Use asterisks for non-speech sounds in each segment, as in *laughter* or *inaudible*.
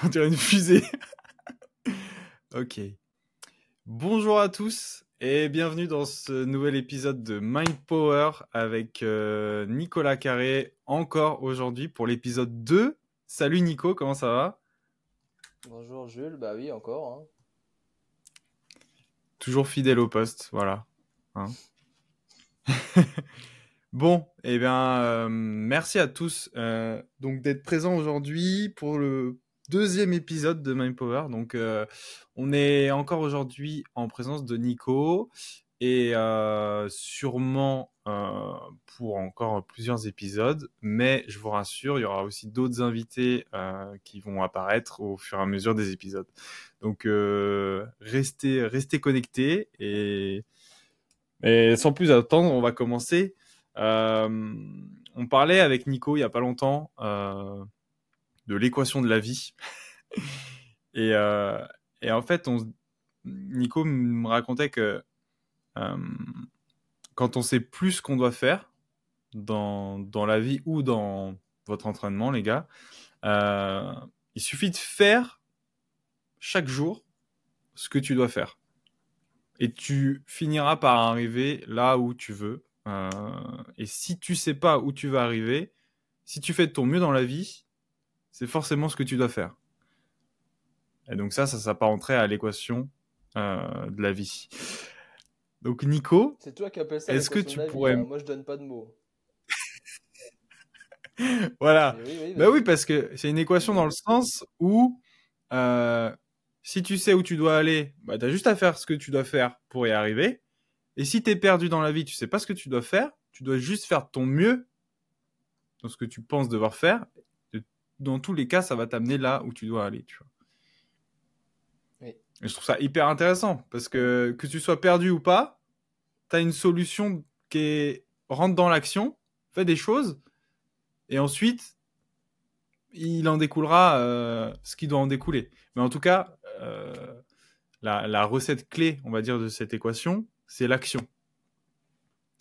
*laughs* on dirait une fusée. *laughs* ok. Bonjour à tous et bienvenue dans ce nouvel épisode de Mind Power avec euh, Nicolas Carré encore aujourd'hui pour l'épisode 2. Salut Nico, comment ça va? Bonjour Jules, bah oui encore. Hein. Toujours fidèle au poste, voilà. Hein. *laughs* Bon, eh bien, euh, merci à tous euh, donc d'être présents aujourd'hui pour le deuxième épisode de Mind Power. Donc, euh, on est encore aujourd'hui en présence de Nico et sûrement pour encore plusieurs épisodes. Mais je vous rassure, il y aura aussi d'autres invités qui vont apparaître au fur et à mesure des épisodes. Donc, restez, restez connectés et, sans plus attendre, on va commencer euh, on parlait avec Nico il y a pas longtemps euh, de l'équation de la vie. *laughs* et, euh, et, en fait, on, Nico me racontait que quand on sait plus ce qu'on doit faire dans, dans, la vie ou dans votre entraînement, les gars, il suffit de faire chaque jour ce que tu dois faire. Et tu finiras par arriver là où tu veux euh, et si tu sais pas où tu vas arriver, si tu fais de ton mieux dans la vie, c'est forcément ce que tu dois faire. Et donc ça, ça s'apparenterait à l'équation euh, de la vie. Donc Nico, c'est toi qui appelles ça. Est-ce que tu pourrais hein. Moi, je donne pas de mots. *laughs* voilà. Oui, bah oui, parce que c'est une équation dans le sens où euh, si tu sais où tu dois aller, bah, tu as juste à faire ce que tu dois faire pour y arriver. Et si tu es perdu dans la vie, tu sais pas ce que tu dois faire, tu dois juste faire ton mieux dans ce que tu penses devoir faire. Dans tous les cas, ça va t'amener là où tu dois aller, tu vois. Et je trouve ça hyper intéressant parce que que tu sois perdu ou pas, tu as une solution qui est rentre dans l'action, fais des choses et ensuite il en découlera euh, ce qui doit en découler. Mais en tout cas, euh, la, la, recette clé, on va dire, de cette équation, c'est l'action.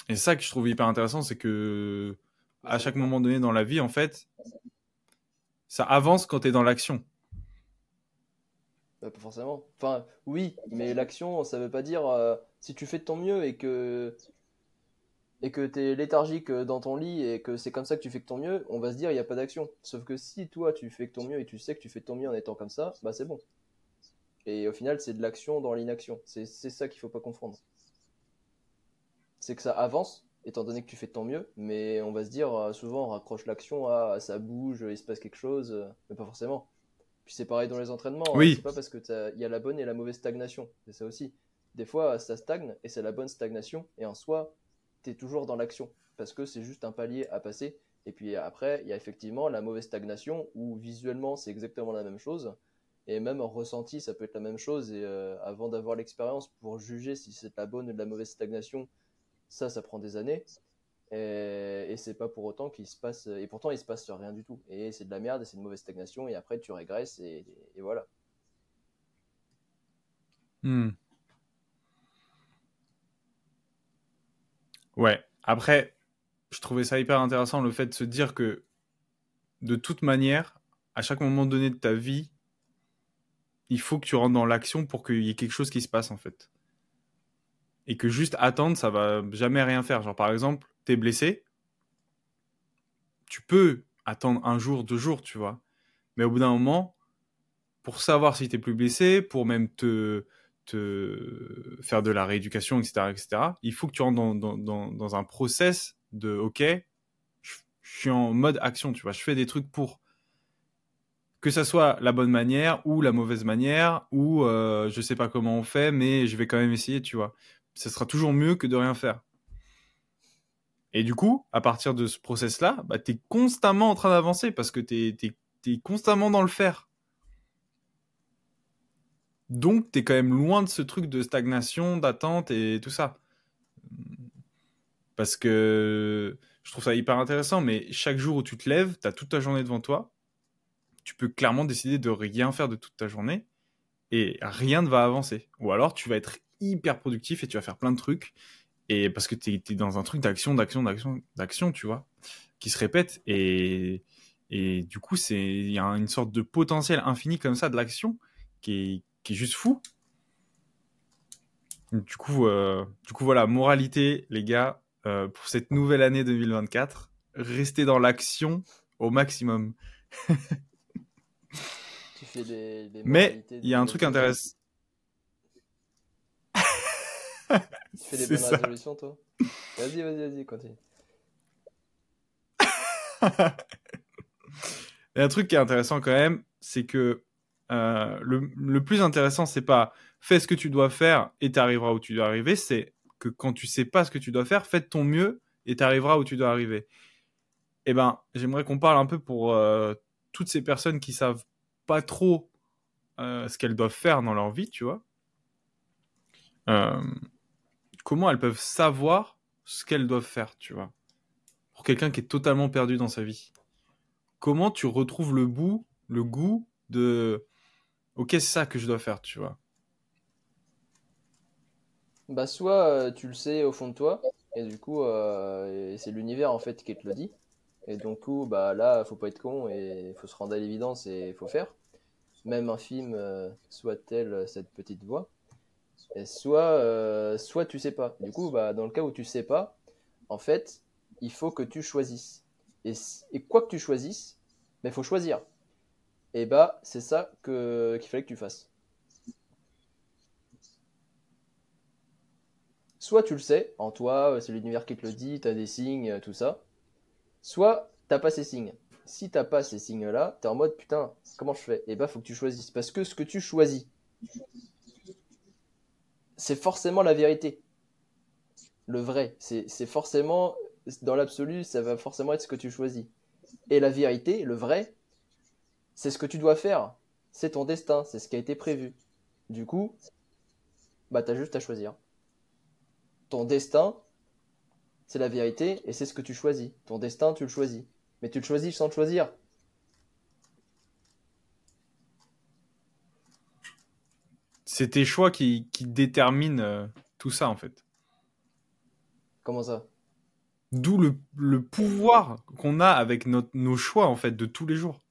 Et ça que je trouve hyper intéressant, c'est que à chaque moment donné dans la vie, en fait, ça avance quand tu es dans l'action. Bah, pas forcément. Enfin, oui, mais l'action, ça veut pas dire euh, si tu fais de ton mieux et que et que tu es léthargique dans ton lit et que c'est comme ça que tu fais de ton mieux, on va se dire il n'y a pas d'action. Sauf que si toi tu fais de ton mieux et tu sais que tu fais de ton mieux en étant comme ça, bah c'est bon. Et au final, c'est de l'action dans l'inaction. C'est ça qu'il faut pas confondre c'est que ça avance, étant donné que tu fais ton mieux, mais on va se dire, euh, souvent on raccroche l'action à ça bouge, il se passe quelque chose, euh, mais pas forcément. Puis c'est pareil dans les entraînements, hein. oui. c'est pas parce que il y a la bonne et la mauvaise stagnation, c'est ça aussi. Des fois ça stagne et c'est la bonne stagnation, et en soi, tu es toujours dans l'action, parce que c'est juste un palier à passer. Et puis après, il y a effectivement la mauvaise stagnation, où visuellement c'est exactement la même chose, et même en ressenti, ça peut être la même chose. Et euh, avant d'avoir l'expérience pour juger si c'est la bonne ou la mauvaise stagnation, ça, ça prend des années. Et, c'est pas pour autant qu'il se passe. Et pourtant, il se passe rien du tout. Et c'est de la merde, et c'est une mauvaise stagnation. Et après, tu régresses, et, voilà. Hmm. Ouais. Après, je trouvais ça hyper intéressant le fait de se dire que de toute manière, à chaque moment donné de ta vie, il faut que tu rentres dans l'action pour qu'il y ait quelque chose qui se passe en fait et que juste attendre, ça va jamais rien faire. Genre, par exemple, t'es blessé, tu peux attendre un jour, deux jours, tu vois. Mais au bout d'un moment, pour savoir si t'es plus blessé, pour même te, faire de la rééducation, etc., etc., il faut que tu rentres dans, un process de OK, je, suis en mode action, tu vois, je fais des trucs pour que ça soit la bonne manière ou la mauvaise manière ou euh, je sais pas comment on fait, mais je vais quand même essayer, tu vois ce sera toujours mieux que de rien faire. Et du coup, à partir de ce process-là, bah, tu es constamment en train d'avancer parce que tu es, constamment dans le faire. Donc, tu es quand même loin de ce truc de stagnation, d'attente et tout ça. Parce que je trouve ça hyper intéressant, mais chaque jour où tu te lèves, tu as toute ta journée devant toi. Tu peux clairement décider de rien faire de toute ta journée et rien ne va avancer. Ou alors, tu vas être hyper productif et tu vas faire plein de trucs. Et parce que tu es, dans un truc d'action, d'action, d'action, d'action, tu vois, qui se répète. Et, Et du coup, c'est il y a une sorte de potentiel infini comme ça de l'action qui est, qui est juste fou. Du coup, euh, du coup, voilà, moralité, les gars, euh, pour cette nouvelle année 2024, restez dans l'action au maximum. *laughs* tu fais des, des Mais il y a un truc intéressant. Tu fais des bonnes ça. résolutions, toi Vas-y, vas-y, vas-y, continue. Il y a un truc qui est intéressant quand même, c'est que euh, le, le, plus intéressant, c'est pas fais ce que tu dois faire et tu arriveras où tu dois arriver, c'est que quand tu sais pas ce que tu dois faire, fais ton mieux et tu arriveras où tu dois arriver. Eh ben, j'aimerais qu'on parle un peu pour euh, toutes ces personnes qui savent pas trop euh, ce qu'elles doivent faire dans leur vie, tu vois. Comment elles peuvent savoir ce qu'elles doivent faire, tu vois. Pour quelqu'un qui est totalement perdu dans sa vie. Comment tu retrouves le bout, le goût de ok, c'est ça que je dois faire, tu vois. Bah, soit euh, tu le sais au fond de toi, et du coup, euh, c'est l'univers en fait qui te le dit. Et donc, coup, bah là, faut pas être con et faut se rendre à l'évidence et faut faire. Même un film, euh, soit-elle cette petite voix. Et soit, soit tu sais pas. Du coup, bah, dans le cas où tu sais pas, en fait, il faut que tu choisisses. Et, quoi que tu choisisses, il bah, faut choisir. Et bah, c'est ça que, qu'il fallait que tu fasses. soit tu le sais, en toi, euh, c'est l'univers qui te le dit, tu as des signes, euh, tout ça. Soit t'as pas ces signes. Si t'as pas ces signes-là, tu es en mode putain, comment je fais? Et bah, faut que tu choisisses. Parce que ce que tu choisis, c'est forcément la vérité. Le vrai. C'est forcément, dans l'absolu, ça va forcément être ce que tu choisis. Et la vérité, le vrai, c'est ce que tu dois faire. C'est ton destin, c'est ce qui a été prévu. Du coup, bah t'as juste à choisir ton destin, c'est la vérité et c'est ce que tu choisis. Ton destin, tu le choisis. Mais tu le choisis sans le choisir. C'est tes choix qui, déterminent euh, tout ça, en fait. Comment ça? D'où le, pouvoir qu'on a avec nos choix, en fait, de tous les jours.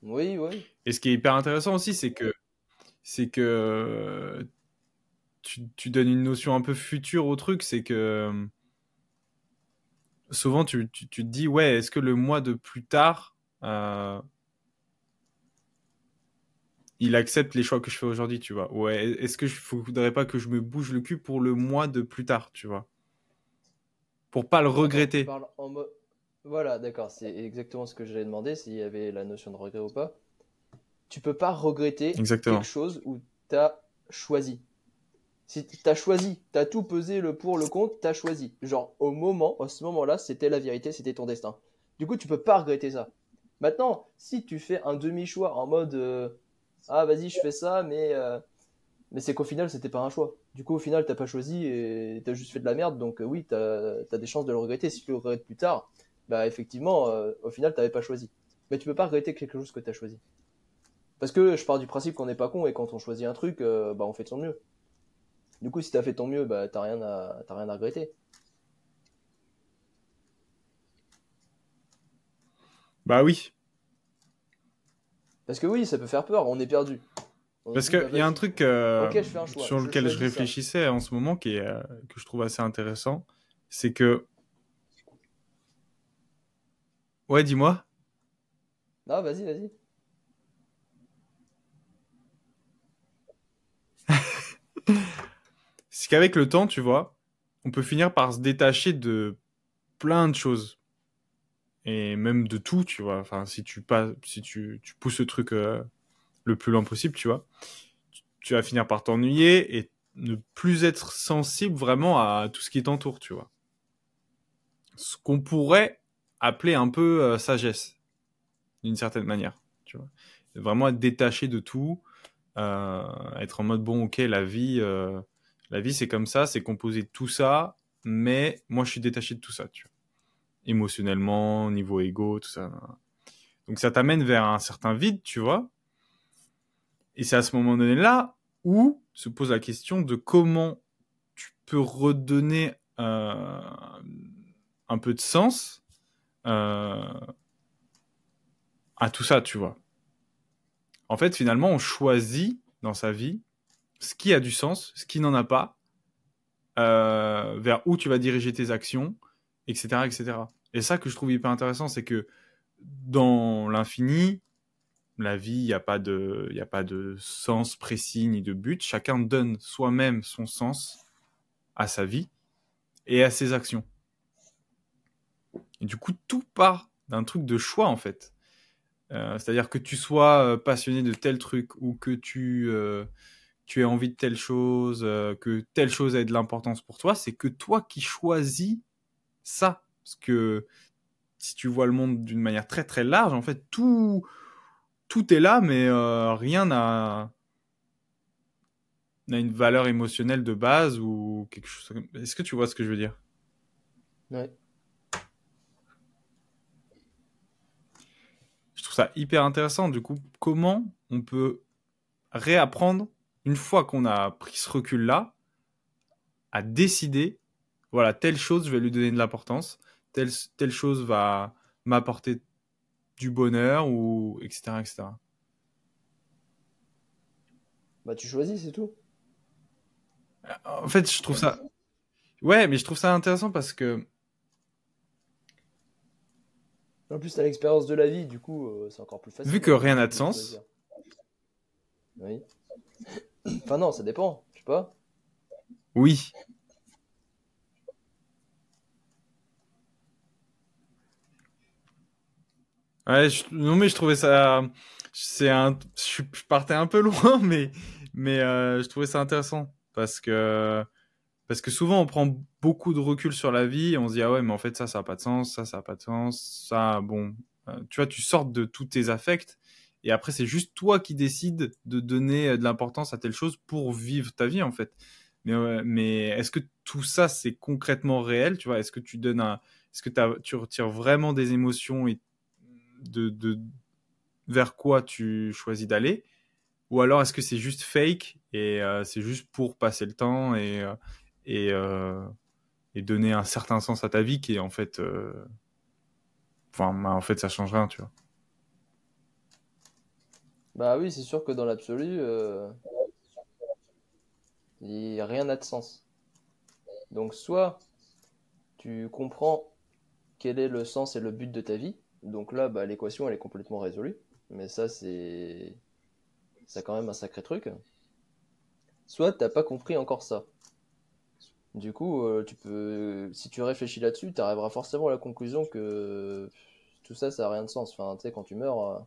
Oui, oui. Et ce qui est hyper intéressant aussi, c'est que c'est que tu, donnes une notion un peu future au truc, c'est que souvent tu, te dis, ouais, est-ce que le mois de plus tard, euh, il accepte les choix que je fais aujourd'hui, tu vois Ouais, est-ce que je ne voudrais pas que je me bouge le cul pour le mois de plus tard, tu vois Pour pas le regretter. Voilà, d'accord, c'est exactement ce que j'allais demander, s'il y avait la notion de regret ou pas. Tu peux pas regretter quelque chose où tu as choisi. Si t'as choisi, t'as tout pesé le pour, le contre, t'as choisi. Genre, au moment, à ce moment-là, c'était la vérité, c'était ton destin. Du coup, tu peux pas regretter ça. Maintenant, si tu fais un demi-choix en mode euh, Ah, vas-y, je fais ça, mais, euh, mais c'est qu'au final, c'était pas un choix. Du coup, au final, t'as pas choisi et t'as juste fait de la merde, donc euh, oui, t'as as des chances de le regretter. Si tu le regrettes plus tard, bah effectivement, au final, t'avais pas choisi. Mais tu peux pas regretter quelque chose que t'as choisi. Parce que je pars du principe qu'on n'est pas con et quand on choisit un truc, bah on fait de son mieux. Du coup, si t'as fait ton mieux, bah t'as rien à rien à regretter. Bah oui. Parce que oui, ça peut faire peur, on est perdu. Parce qu'il y a un truc euh, sur lequel je, réfléchissais en ce moment qui est, euh, que je trouve assez intéressant, c'est que... Ouais, dis-moi. Non, vas-y, vas-y. *laughs* c'est qu'avec le temps, tu vois, on peut finir par se détacher de plein de choses. Et même de tout, tu vois. Enfin, si tu, pas, si tu, tu pousses le truc euh, le plus loin possible, tu vois, tu vas finir par t'ennuyer et ne plus être sensible vraiment à tout ce qui t'entoure, tu vois. Ce qu'on pourrait appeler un peu euh, sagesse, d'une certaine manière, tu vois. Vraiment être détaché de tout, euh, être en mode bon, ok, la vie, la vie, c'est comme ça, c'est composé de tout ça, mais moi, je suis détaché de tout ça, tu vois. Émotionnellement, niveau ego, tout ça. Donc, ça t'amène vers un certain vide, tu vois. Et c'est à ce moment donné-là où se pose la question de comment tu peux redonner euh, un peu de sens euh, à tout ça, tu vois. En fait, finalement, on choisit dans sa vie ce qui a du sens, ce qui n'en a pas, euh, vers où tu vas diriger tes actions, etc., etc. Et ça que je trouve hyper intéressant, c'est que dans l'infini, la vie, il n'y a, pas de, a pas de sens précis ni de but. Chacun donne soi-même son sens à sa vie et à ses actions. Et du coup, tout part d'un truc de choix, en fait. Euh, c'est-à-dire que tu sois euh, passionné de tel truc ou que tu, euh, tu aies envie de telle chose, que telle chose ait de l'importance pour toi, c'est que toi qui choisis ça. Parce que si tu vois le monde d'une manière très très large, en fait, tout, tout est là, mais rien n'a une valeur émotionnelle de base ou quelque chose. Est-ce que tu vois ce que je veux dire? Ouais. ça hyper intéressant. Du coup, comment on peut réapprendre, une fois qu'on a pris ce recul-là, à décider, voilà, telle chose, je vais lui donner de l'importance, telle, telle chose va m'apporter du bonheur, ou etc. etc. Bah, tu choisis, c'est tout. En fait, je trouve ça. Ouais, mais je trouve ça intéressant parce que en plus, t'as l'expérience de la vie, du coup, euh, c'est encore plus facile. Vu que rien n'a de sens. Oui. *coughs* enfin, non, ça dépend, je sais pas. Oui. Ouais, non mais je trouvais ça, c'est un, je partais un peu *laughs* loin, mais mais euh, je trouvais ça intéressant parce que parce que souvent, on prend beaucoup de recul sur la vie on se dit, ah ouais, mais en fait, ça, ça n'a pas de sens, ça, ça n'a pas de sens, ça, bon. Euh, tu vois, tu sortes de tous tes affects et après, c'est juste toi qui décides de donner euh, de l'importance à telle chose pour vivre ta vie, en fait. Mais, mais est-ce que tout ça, c'est concrètement réel, tu vois? Est-ce que tu donnes un. Est-ce que tu retires vraiment des émotions et de, vers quoi tu choisis d'aller ou alors est-ce que c'est juste fake et euh, c'est juste pour passer le temps et, et, euh, et donner un certain sens à ta vie qui est en fait. Euh, enfin, bah, en fait, ça change rien, tu vois. Bah oui, c'est sûr que dans l'absolu, euh, rien n'a de sens. Donc soit tu comprends quel est le sens et le but de ta vie, donc là, bah, l'équation elle est complètement résolue. Mais ça, c'est, c'est quand même un sacré truc. Soit t'as pas compris encore ça. Du coup, euh, tu peux, si tu réfléchis là-dessus, tu forcément à la conclusion que tout ça, ça n'a rien de sens. Enfin, tu sais, quand tu meurs, euh,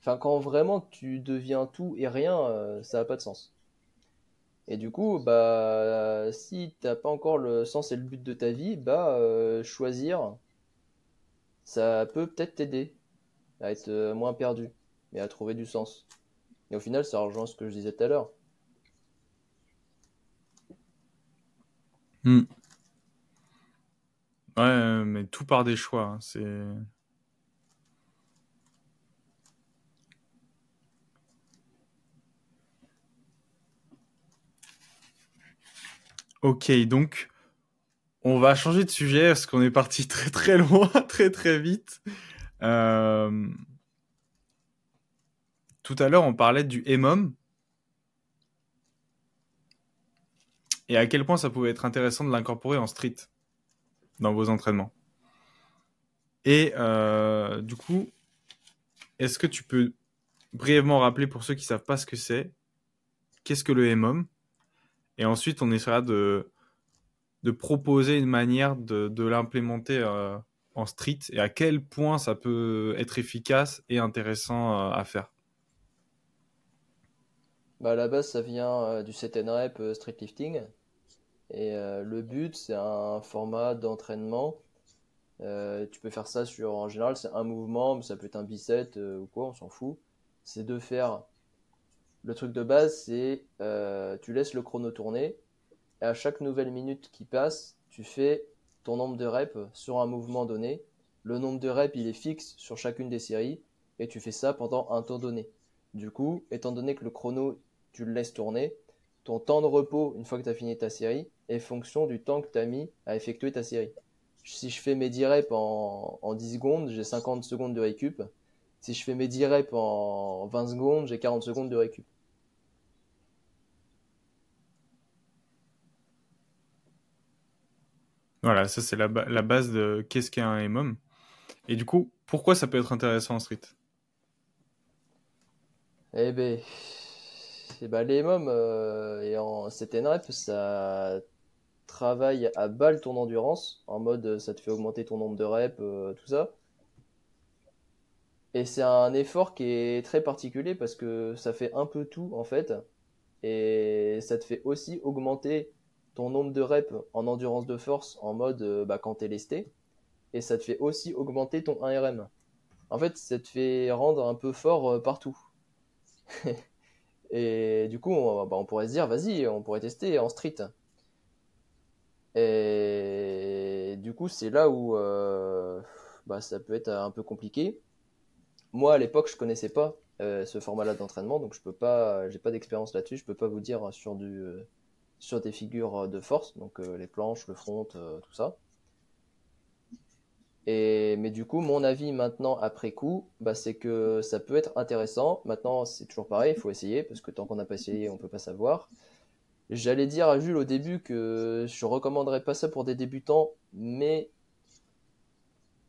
enfin, quand vraiment tu deviens tout et rien, euh, ça n'a pas de sens. Et du coup, bah, si t'as pas encore le sens et le but de ta vie, bah, choisir, ça peut peut-être t'aider à être moins perdu et à trouver du sens. Et au final, ça rejoint ce que je disais tout à l'heure. Hmm. Ouais, mais tout par des choix. Hein, c'est. Ok, donc on va changer de sujet parce qu'on est parti *laughs* très très loin, *laughs* très très vite. Euh, tout à l'heure, on parlait du EMOM, et à quel point ça pouvait être intéressant de l'incorporer en street dans vos entraînements. Et euh, du coup, est-ce que tu peux brièvement rappeler pour ceux qui ne savent pas ce que c'est, qu'est-ce que le MOM Et ensuite, on essaiera de, de proposer une manière de, l'implémenter euh, en street et à quel point ça peut être efficace et intéressant euh, à faire. Bah, à la base, ça vient du set and rep street lifting. Et euh, le but, c'est un format d'entraînement. Euh, tu peux faire ça sur, en général, c'est un mouvement, mais ça peut être un bicep euh, ou quoi, on s'en fout. C'est de faire. Le truc de base, c'est tu laisses le chrono tourner. Et à chaque nouvelle minute qui passe, tu fais ton nombre de reps sur un mouvement donné. Le nombre de reps, il est fixe sur chacune des séries. Et tu fais ça pendant un temps donné. Du coup, étant donné que le chrono, tu le laisses tourner, ton temps de repos, une fois que tu as fini ta série, est fonction du temps que tu as mis à effectuer ta série. si je fais mes 10 reps en, en 10 secondes, j'ai 50 secondes de récup. Si je fais mes 10 reps en 20 secondes, j'ai 40 secondes de récup. Voilà, ça c'est la, base de qu'est-ce qu'un MOM. Et du coup, pourquoi ça peut être intéressant en street? Eh ben, les MOM euh, et en CTN ça travaille à balle ton endurance, en mode ça te fait augmenter ton nombre de reps, euh, tout ça. Et c'est un effort qui est très particulier parce que ça fait un peu tout en fait. Et ça te fait aussi augmenter ton nombre de reps en endurance de force en mode euh, bah, quand t'es lesté, et ça te fait aussi augmenter ton 1RM. En fait, ça te fait rendre un peu fort euh, partout. *laughs* et du coup, bah, on, pourrait se dire, vas-y, on pourrait tester en street. Et du coup, c'est là où euh, bah, ça peut être un peu compliqué. Moi, à l'époque, je connaissais pas ce format-là d'entraînement, donc je peux pas, j'ai pas d'expérience là-dessus, je peux pas vous dire sur du sur des figures euh, de force, donc euh, les planches, le front, euh, tout ça. Et, mais du coup, mon avis maintenant, après coup, bah, c'est que ça peut être intéressant. Maintenant, c'est toujours pareil, il faut essayer, parce que tant qu'on n'a pas essayé, on peut pas savoir. J'allais dire à Jules au début que je recommanderais pas ça pour des débutants, mais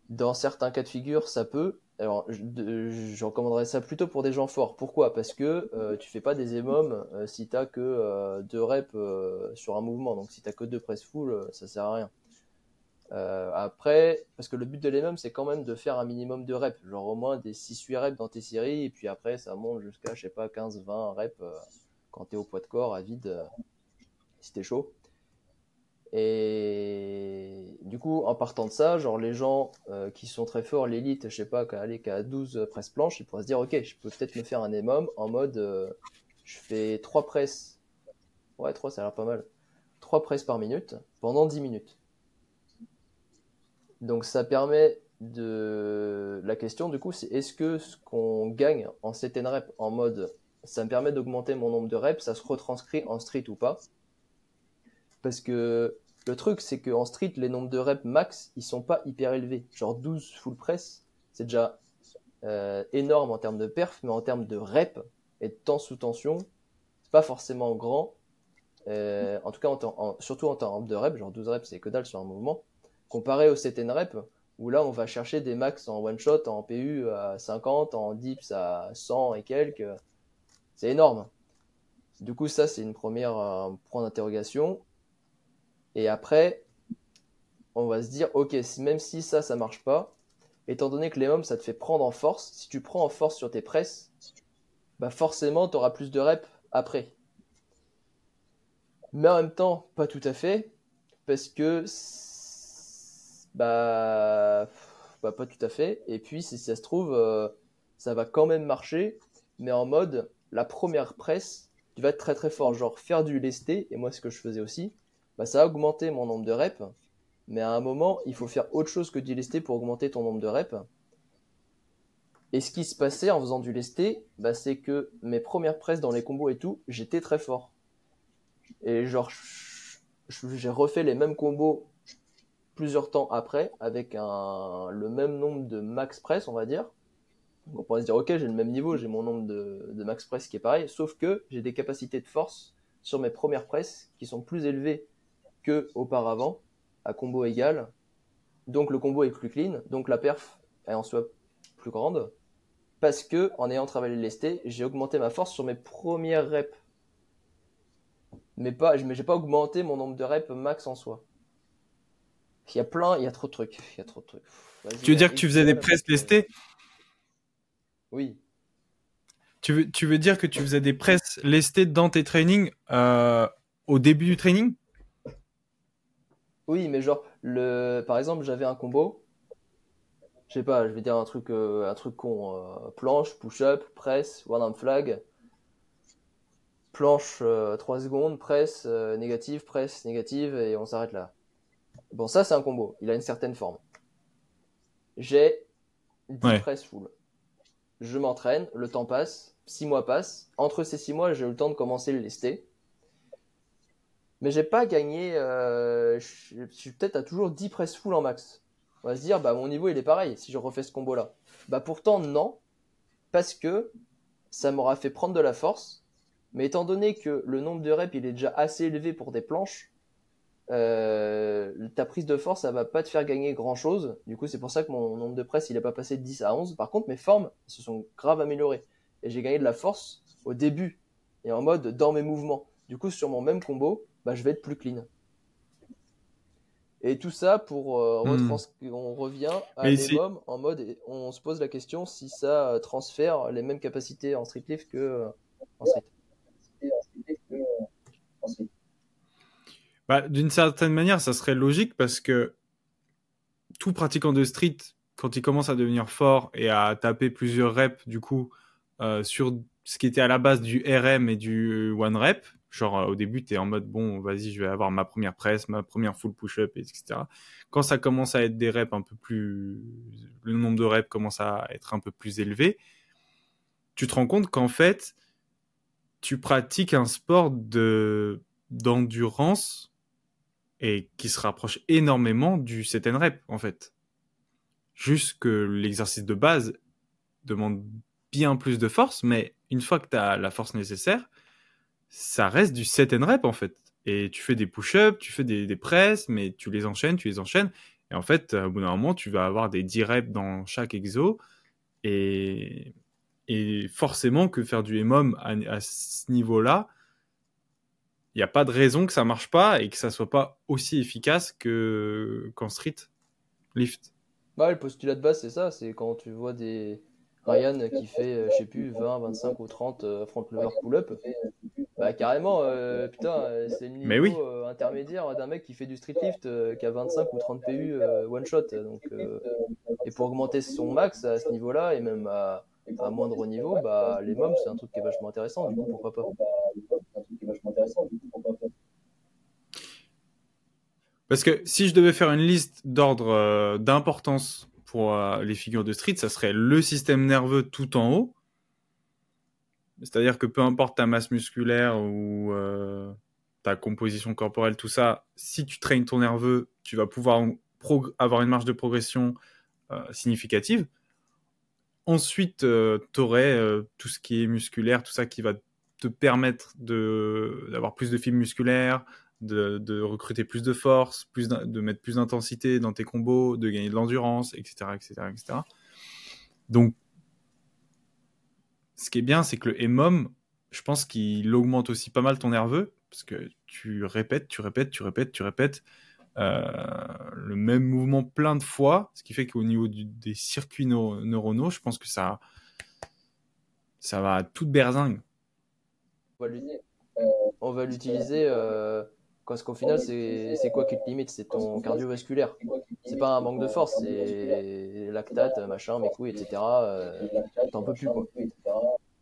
dans certains cas de figure, ça peut. Alors, je, recommanderais ça plutôt pour des gens forts. Pourquoi? Parce que euh, tu fais pas des émomes euh, si t'as que euh, deux reps sur un mouvement. Donc, si t'as que deux press full, ça sert à rien. après, parce que le but de l'émom, c'est quand même de faire un minimum de reps. Genre au moins des 6-8 reps dans tes séries. Et puis après, ça monte jusqu'à, je sais pas, 15-20 reps quand t'es au poids de corps à vide, si t'es chaud. Et du coup, en partant de ça, genre les gens euh, qui sont très forts, l'élite, je sais pas, aller qu'à 12 presses planches, ils pourraient se dire, ok, je peux peut-être me faire un EMOM en mode, euh, je fais 3 presses, ouais, 3 ça a l'air pas mal, 3 presses par minute pendant 10 minutes. Donc ça permet de... La question du coup, c'est est-ce que ce qu'on gagne en CTN rep en mode, ça me permet d'augmenter mon nombre de reps, ça se retranscrit en street ou pas? Parce que le truc, c'est qu'en street, les nombres de reps max, ils sont pas hyper élevés. Genre 12 full press, c'est déjà euh, énorme en termes de perf, mais en termes de reps et de temps sous tension, c'est pas forcément grand. Euh, en tout cas, surtout en termes de reps, genre 12 reps, c'est que dalle sur un mouvement. Comparé au CTN rep, où là, on va chercher des max en one shot, en PU à 50, en dips à 100 et quelques. C'est énorme. Du coup, ça, c'est une première point d'interrogation. Et après, on va se dire, ok, même si ça, ça marche pas, étant donné que les hommes, ça te fait prendre en force, si tu prends en force sur tes presses, bah forcément, tu auras plus de reps après. Mais en même temps, pas tout à fait, parce que bah, bah pas tout à fait. Et puis, si ça se trouve, euh, ça va quand même marcher, mais en mode, la première presse, tu vas être très très fort, genre faire du lesté, et moi, ce que je faisais aussi, bah, ça a augmenté mon nombre de reps. Mais à un moment, il faut faire autre chose que du lesté pour augmenter ton nombre de reps. Et ce qui se passait en faisant du lesté, bah, c'est que mes premières presses dans les combos et tout, j'étais très fort. Et genre, j'ai refait les mêmes combos plusieurs temps après, avec le même nombre de max press, on va dire. on pourrait se dire, ok, j'ai le même niveau, j'ai mon nombre de, de max press qui est pareil, sauf que j'ai des capacités de force sur mes premières presses qui sont plus élevées auparavant, à combo égal. Donc le combo est plus clean, donc la perf est en soi plus grande. Parce que en ayant travaillé le lesté, j'ai augmenté ma force sur mes premières reps. Mais pas, mais j'ai pas augmenté mon nombre de reps max en soi. Il y a plein, il y a trop de trucs. Il y a trop de trucs. Tu veux dire que tu faisais des presses lestées? Oui. Tu veux, tu veux dire que tu faisais des presses lestées dans tes trainings euh, au début du training? Oui, mais genre, le... par exemple, j'avais un combo. Je sais pas, je vais dire un truc, euh, un truc con. Euh, planche, push-up, press, one arm flag. Planche 3 euh, secondes, presse négative, presse négative, et on s'arrête là. Bon, ça, c'est un combo. Il a une certaine forme. J'ai 10 press full. Je m'entraîne, le temps passe, 6 mois passent. Entre ces 6 mois, j'ai eu le temps de commencer le lesté. Mais j'ai pas gagné. euh, je suis peut-être à toujours 10 press full en max. On va se dire, bah mon niveau il est pareil si je refais ce combo là. Bah pourtant, non. Parce que ça m'aura fait prendre de la force. Mais étant donné que le nombre de reps il est déjà assez élevé pour des planches, euh, ta prise de force ça va pas te faire gagner grand chose. Du coup, c'est pour ça que mon nombre de press il est pas passé de 10 à 11. Par contre, mes formes se sont grave améliorées. Et j'ai gagné de la force au début et en mode dans mes mouvements. Du coup, sur mon même combo, bah, je vais être plus clean. Et tout ça pour euh, Hmm. on revient à Mais en mode et on se pose la question si ça euh, transfère les mêmes capacités en street lift que euh, en street. Bah, D'une certaine manière, ça serait logique parce que tout pratiquant de street, quand il commence à devenir fort et à taper plusieurs reps, du coup, euh, sur ce qui était à la base du RM et du one rep, genre euh, au début, tu es en mode bon, vas-y, je vais avoir ma première presse, ma première full push-up, etc. Quand ça commence à être des reps un peu plus. Le nombre de reps commence à être un peu plus élevé, tu te rends compte qu'en fait, tu pratiques un sport de d'endurance et qui se rapproche énormément du set and rep en fait. Juste que l'exercice de base demande bien plus de force, mais une fois que tu as la force nécessaire, ça reste du set and rep en fait. Et tu fais des push-ups, tu fais des, presses, mais tu les enchaînes, tu les enchaînes. Et en fait, au bout d'un moment, tu vas avoir des 10 reps dans chaque exo. Et, et forcément que faire du EMOM à, ce niveau-là, il n'y a pas de raison que ça marche pas et que ça soit pas aussi efficace que qu'en street lift. Bah, le postulat de base, c'est ça, c'est quand tu vois des Ryan qui fait, euh, je sais plus, 20, 25 ou 30 euh, front lever pull-up, bah carrément, euh, putain, c'est le niveau Mais oui. intermédiaire d'un mec qui fait du street lift qui a 25 ou 30 PU one shot. Donc, euh, et pour augmenter son max à ce niveau-là et même à, à moindre niveau, bah les mômes c'est un truc qui est vachement intéressant. Du coup, pourquoi pas Parce que si je devais faire une liste d'ordre d'importance euh, les figures de street, ça serait le système nerveux tout en haut. C'est-à-dire que peu importe ta masse musculaire ou euh, ta composition corporelle, tout ça, si tu traînes ton nerveux, tu vas pouvoir avoir une marge de progression euh, significative. Ensuite, tu aurais tout ce qui est musculaire, tout ça qui va te permettre d'avoir plus de fibres musculaires, de, recruter plus de force, de mettre plus d'intensité dans tes combos, de gagner de l'endurance, etc., etc., etc. Donc, ce qui est bien, c'est que le EMOM, je pense qu'il augmente aussi pas mal ton nerveux, parce que tu répètes, tu répètes, tu répètes, tu répètes euh, le même mouvement plein de fois, ce qui fait qu'au niveau des circuits neu- neuronaux, je pense que ça, ça va à toute berzingue. On va l'utiliser euh, parce qu'au final, c'est quoi qui te limite? C'est ton cardiovasculaire. C'est pas un manque de force, c'est lactate, machin, mes couilles, etc. euh, T'en peux plus, quoi.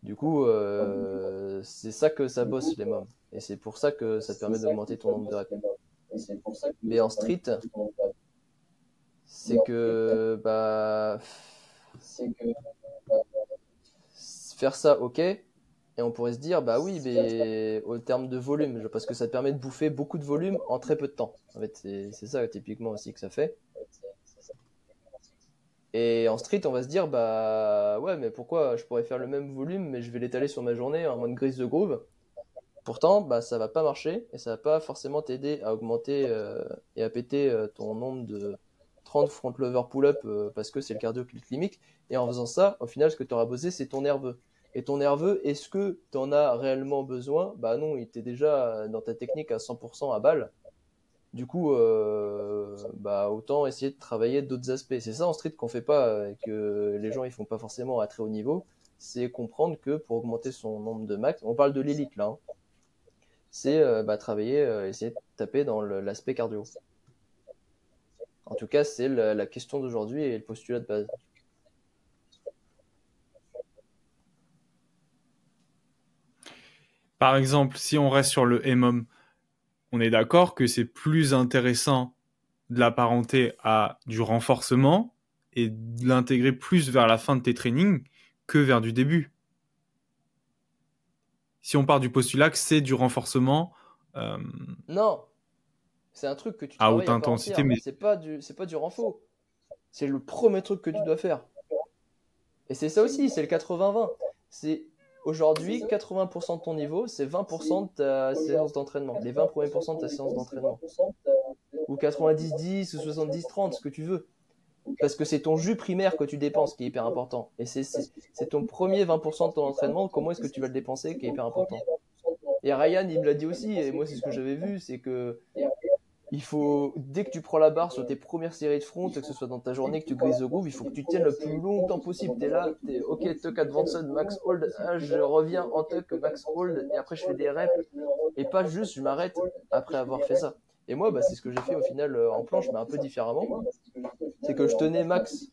Du coup, euh, c'est ça que ça bosse, les mômes. Et c'est pour ça que ça te permet d'augmenter ton nombre de reps. Mais en street, c'est que, bah, faire ça, ok. Et on pourrait se dire, bah oui, mais au terme de volume, parce que ça te permet de bouffer beaucoup de volume en très peu de temps. En fait, c'est ça typiquement aussi que ça fait. Et en street, on va se dire, bah ouais, mais pourquoi je pourrais faire le même volume, mais je vais l'étaler sur ma journée en mode grise de groove? Pourtant, bah ça va pas marcher et ça va pas forcément t'aider à augmenter euh, et à péter euh, ton nombre de 30 front lever pull-up euh, parce que c'est le cardio qui. Et en faisant ça, au final, ce que tu auras bossé, c'est ton nerveux. Et ton nerveux, est-ce que tu en as réellement besoin? Bah non, il était déjà dans ta technique à 100% à balle. Du coup, euh, bah autant essayer de travailler d'autres aspects. C'est ça en street qu'on fait pas, euh, et que les gens ils font pas forcément à très haut niveau. C'est comprendre que pour augmenter son nombre de max, on parle de l'élite là, hein, c'est euh, bah, travailler, essayer de taper dans l'aspect cardio. En tout cas, c'est la question d'aujourd'hui et le postulat de base. Par exemple, si on reste sur le EMOM, on est d'accord que c'est plus intéressant de l'apparenter à du renforcement et de l'intégrer plus vers la fin de tes trainings que vers du début. Si on part du postulat que c'est du renforcement euh, Non, c'est un truc que tu À haute intensité, mais- c'est pas du, c'est pas du renfort. C'est le premier truc que tu dois faire. Et c'est ça aussi, c'est le 80-20. C'est aujourd'hui 80% de ton niveau, c'est 20% de ta séance d'entraînement. Les 20 premiers pourcents de ta séance d'entraînement. Ou 90-10 ou 70-30, ce que tu veux. Parce que c'est ton jus primaire que tu dépenses qui est hyper important. Et c'est- c'est c'est ton premier 20% de ton entraînement, comment est-ce que tu vas le dépenser qui est hyper important? Et Ryan, il me l'a dit aussi, et moi c'est ce que j'avais vu, c'est que il faut, dès que tu prends la barre sur tes premières séries de front, que ce soit dans ta journée, que tu grises le groove, il faut que tu tiennes le plus longtemps possible. T'es là, t'es ok, tuck advanced, max hold, ah, je reviens en tuck, max hold, et après je fais des reps, et pas juste je m'arrête après avoir fait ça. Et moi, bah, c'est ce que j'ai fait au final euh, en planche, mais un peu différemment. C'est que je tenais max.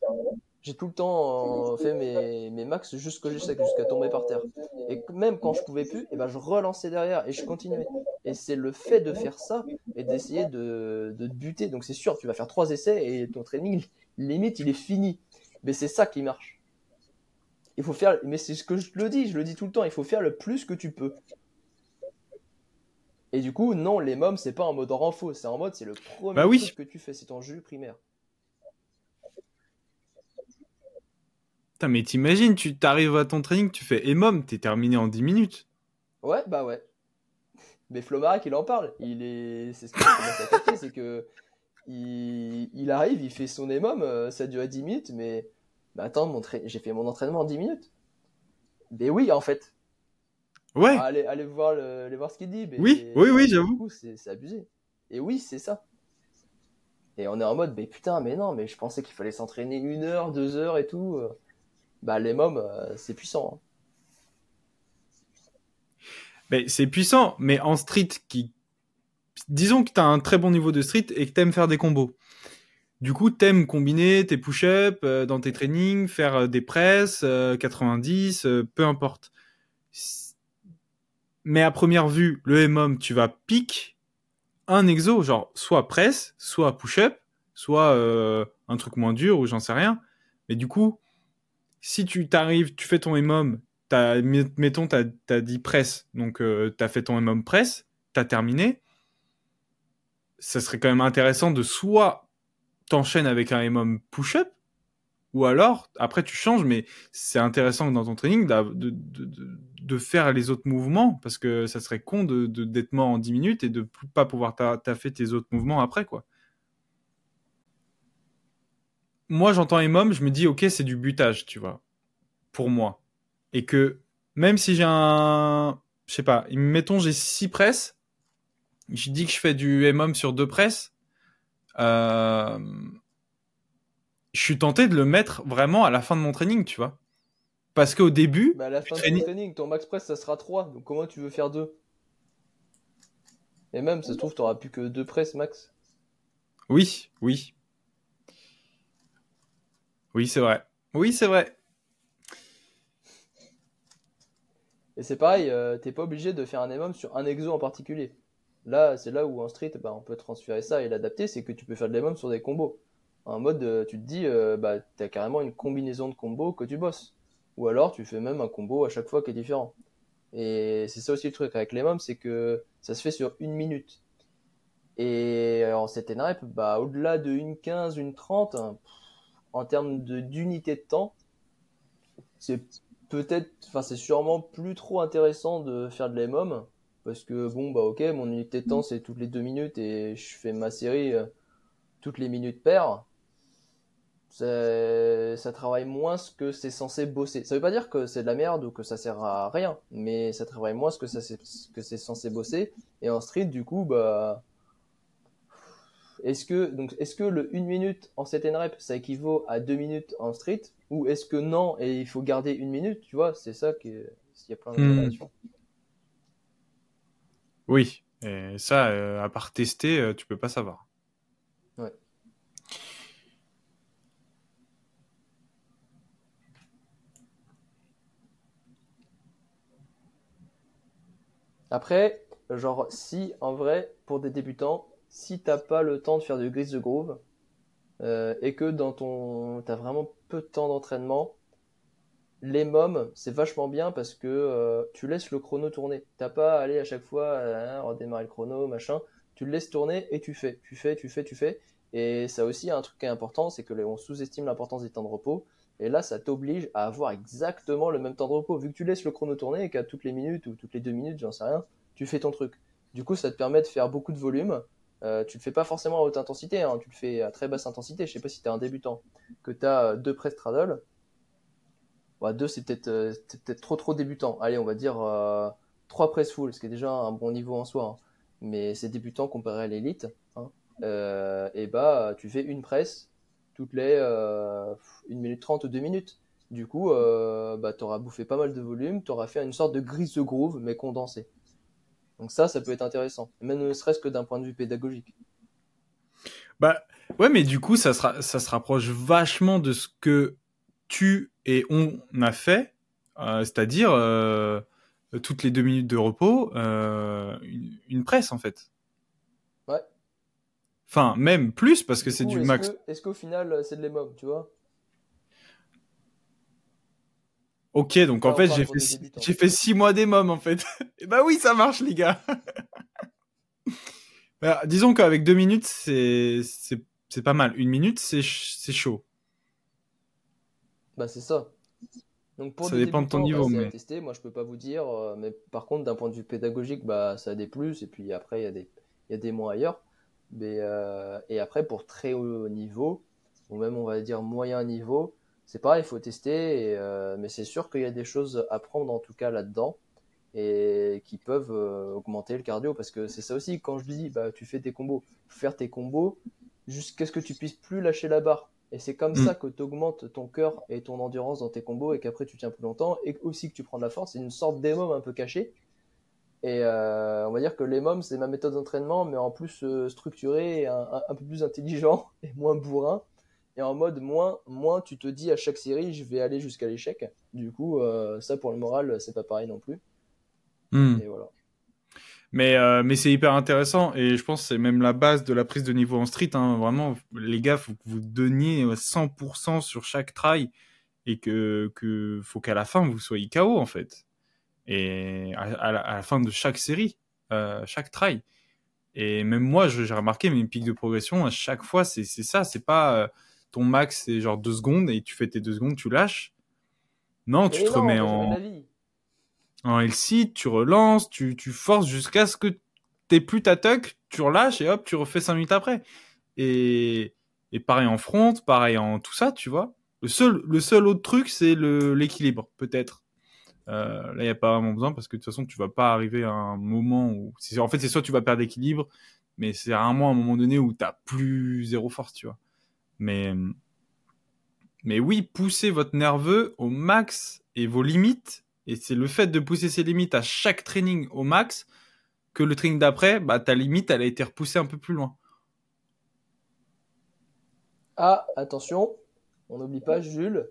J'ai tout le temps euh, fait mes, mes max jusqu'au sec, jusqu'à tomber par terre. Et même quand je pouvais plus, et ben je relançais derrière et je continuais. Et c'est le fait de faire ça et d'essayer de, de te buter. Donc c'est sûr, tu vas faire trois essais et ton training, limite, il est fini. Mais c'est ça qui marche. Il faut faire, mais c'est ce que je le dis, je le dis tout le temps, il faut faire le plus que tu peux. Et du coup, non, les mômes, c'est pas en mode renfo, c'est en mode, c'est le premier Bah oui. truc que tu fais, c'est ton jus primaire. Putain, mais t'imagines, tu t'arrives à ton training, tu fais EMOM, t'es terminé en 10 minutes. Ouais, bah ouais. Mais Flomarak, il en parle. Il est, c'est ce que je commence à capter, c'est que il... il arrive, il fait son EMOM, euh, ça dure 10 minutes, mais bah attends, mon tra- j'ai fait mon entraînement en 10 minutes. Mais oui, en fait. Ouais, Allez, allez voir, le... allez voir ce qu'il dit. mais- oui, oui, oui, j'avoue. c'est c'est abusé. Et oui, c'est ça. Et on est en mode, mais putain, mais non, mais je pensais qu'il fallait s'entraîner une heure, deux heures et tout. Euh. Bah, les mômes, euh, c'est puissant. hein. C'est puissant, mais en street, qui... disons que t'as un très bon niveau de street et que t'aimes faire des combos. Du coup, t'aimes combiner tes push-ups euh, dans tes trainings, faire euh, des presses, euh, 90, euh, peu importe. Mais à première vue, le MOM, tu vas pique un exo, genre soit presse, soit push-up, soit euh, un truc moins dur ou j'en sais rien. Mais du coup, si tu t'arrives, tu fais ton MOM, t'as, met- mettons, t'as, t'as dit presse, donc euh, t'as fait ton MOM presse, t'as terminé. Ça serait quand même intéressant de soit t'enchaînes avec un MOM push-up, ou alors, après tu changes, mais c'est intéressant dans ton training de, de, de, de faire les autres mouvements, parce que ça serait con d'être mort en 10 minutes et de pas pouvoir ta- taffer tes autres mouvements après, quoi. Moi, j'entends MOM, je me dis, ok, c'est du butage, tu vois, pour moi. Et que même si j'ai un, je sais pas, mettons j'ai 6 presses, je dis que je fais du MOM sur deux presses, euh, je suis tenté de le mettre vraiment à la fin de mon training, tu vois. Parce qu'au début, Bah, à la fin de training- ton training, ton max press, ça sera 3. Donc, comment tu veux faire 2 Et même, ça se trouve, t'auras plus que 2 presses max. oui, oui. Oui, c'est vrai. Oui, c'est vrai. Et c'est pareil, euh, t'es pas obligé de faire un EMOM sur un exo en particulier. Là, c'est là où en street, bah, on peut transférer ça et l'adapter, c'est que tu peux faire de l'EMOM sur des combos. En mode, euh, tu te dis, euh, bah, t'as carrément une combinaison de combos que tu bosses. Ou alors, tu fais même un combo à chaque fois qui est différent. Et c'est ça aussi le truc avec l'EMOM, c'est que ça se fait sur une minute. Et en cette bah, au-delà de 1.15, 1.30, hein, pff, en termes d'unité de temps, c'est peut-être, enfin c'est sûrement plus trop intéressant de faire de l'EMOM parce que bon bah ok mon unité de temps c'est toutes les deux minutes et je fais ma série euh, toutes les minutes paires. Ça, travaille moins ce que c'est censé bosser. Ça veut pas dire que c'est de la merde ou que ça sert à rien, mais ça travaille moins ce que que c'est censé bosser. Et en street du coup bah est-ce que donc est-ce que le 1 minute en 7 rep ça équivaut à 2 minutes en street? Ou est-ce que non et il faut garder une minute tu vois? C'est ça qui est- y a plein Hmm. d'interrogations Oui. Et ça, euh, à part tester, euh, tu peux pas savoir. Ouais. Après, genre, si en vrai, pour des débutants, si t'as pas le temps de faire du gris de groove euh, et que dans ton, t'as vraiment peu de temps d'entraînement, les mômes, c'est vachement bien parce que euh, tu laisses le chrono tourner. T'as pas à aller à chaque fois euh, redémarrer le chrono, machin. Tu le laisses tourner et tu fais, tu fais, tu fais, tu fais. Et ça aussi, un truc qui est important, c'est que on sous-estime l'importance des temps de repos. Et là, ça t'oblige à avoir exactement le même temps de repos. Vu que tu laisses le chrono tourner et qu'à toutes les minutes ou toutes les deux minutes, j'en sais rien, tu fais ton truc. Du coup, ça te permet de faire beaucoup de volume. Euh, tu le fais pas forcément à haute intensité, hein. tu le fais à très basse intensité. Je sais pas si tu es un débutant, que tu as euh, deux press straddle. Ouais, deux, c'est peut-être euh, peut trop trop débutant. Allez, on va dire euh, trois press full, ce qui est déjà un bon niveau en soi. Hein. Mais c'est débutant comparé à l'élite. Hein. Euh, et bah, tu fais une presse toutes les 1 minute 30 ou 2 minutes. Du coup, bah, tu bouffé pas mal de volume, tu auras fait une sorte de grise de groove, mais condensé. Donc ça, ça peut être intéressant, même ne serait-ce que d'un point de vue pédagogique. Bah ouais, mais du coup, ça, sera, ça se rapproche vachement de ce que tu et on a fait, euh, c'est-à-dire euh, toutes les deux minutes de repos, euh, une, une, presse en fait. Ouais. Enfin, même plus parce que c'est du max. Est-ce qu'au final, c'est de l'émum, tu vois? Ok, donc en fait, j'ai fait, j'ai fait six mois d'émum en fait. *laughs* Et bah oui, ça marche, les gars. *laughs* bah, disons qu'avec deux minutes, c'est, c'est, c'est pas mal. Une minute, c'est, c'est chaud. Bah, c'est ça. Donc pour ça dépend de ton niveau. Bah, mais... tester. Moi, je peux pas vous dire. Euh, mais par contre, d'un point de vue pédagogique, bah, ça a des plus. Et puis après, il y, a des... y a des moins ailleurs. Mais, euh... Et après, pour très haut niveau, ou même on va dire moyen niveau, c'est pareil, il faut tester, euh, mais c'est sûr qu'il y a des choses à prendre en tout cas là-dedans et qui peuvent euh, augmenter le cardio parce que c'est ça aussi quand je dis bah tu fais tes combos, faire tes combos jusqu'à ce que tu puisses plus lâcher la barre et c'est comme mm. ça que tu augmentes ton cœur et ton endurance dans tes combos et qu'après tu tiens plus longtemps et aussi que tu prends de la force, c'est une sorte d'émum un peu caché. Et euh, on va dire que l'émum c'est ma méthode d'entraînement mais en plus structuré et un, un, peu plus intelligent *laughs* et moins bourrin et en mode moins, moins tu te dis à chaque série je vais aller jusqu'à l'échec. Du coup, euh, ça pour le moral, c'est pas pareil non plus. Et voilà. Mais, euh, mais c'est hyper intéressant et je pense que c'est même la base de la prise de niveau en street. Hein. Vraiment, les gars, faut que vous donniez 100% sur chaque try et que, que faut qu'à la fin vous soyez KO en fait. Et à, la, fin de chaque série, euh, chaque try. Et même moi, j'ai remarqué mes pics de progression à chaque fois, c'est ça. C'est pas ton max c'est genre deux secondes et tu fais tes deux secondes, tu lâches. Non, tu te remets en en LC, tu relances, tu, tu forces jusqu'à ce que t'aies plus ta tuck, tu relâches et hop, tu refais cinq minutes après. Et, et pareil en front, pareil en tout ça, tu vois. Le seul, le seul autre truc, c'est l'équilibre, peut-être. Euh, là, il n'y a pas vraiment besoin parce que de toute façon, tu vas pas arriver à un moment où. En fait, c'est soit tu vas perdre l'équilibre, mais c'est rarement un moment donné où tu plus zéro force, tu vois. Mais, oui, poussez votre nerveux au max et vos limites. Et c'est le fait de pousser ses limites à chaque training au max que le training d'après, bah, ta limite, elle a été repoussée un peu plus loin. Ah, attention, on n'oublie pas Jules,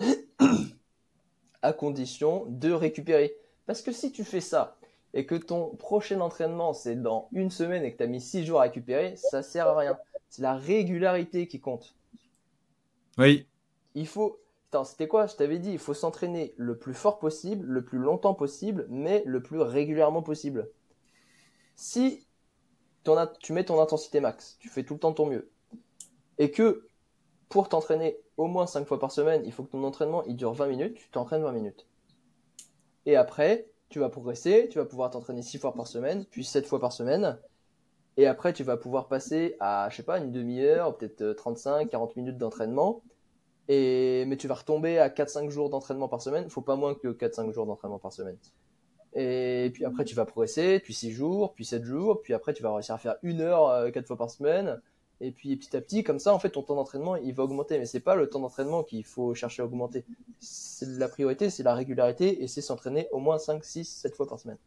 *coughs* à condition de récupérer. Parce que si tu fais ça et que ton prochain entraînement c'est dans une semaine et que tu as mis six jours à récupérer, ça sert à rien. C'est la régularité qui compte. Oui. Il faut. Attends, c'était quoi? Je t'avais dit, il faut s'entraîner le plus fort possible, le plus longtemps possible, mais le plus régulièrement possible. Si tu mets ton intensité max, tu fais tout le temps ton mieux, et que pour t'entraîner au moins 5 fois par semaine, il faut que ton entraînement il dure 20 minutes, tu t'entraînes 20 minutes. Et après, tu vas progresser, tu vas pouvoir t'entraîner 6 fois par semaine, puis 7 fois par semaine, et après, tu vas pouvoir passer à, je sais pas, une demi-heure, peut-être 35, euh, 40 minutes d'entraînement. Et, mais tu vas retomber à 4-5 jours d'entraînement par semaine. Il faut pas moins que 4-5 jours d'entraînement par semaine. Et puis après, tu vas progresser, puis 6 jours, puis 7 jours, puis après, tu vas réussir à faire une heure 4 euh, fois par semaine. Et puis petit à petit, comme ça, en fait, ton temps d'entraînement, il va augmenter. Mais c'est pas le temps d'entraînement qu'il faut chercher à augmenter. La priorité, c'est la régularité et c'est s'entraîner au moins 5, 6, 7 fois par semaine.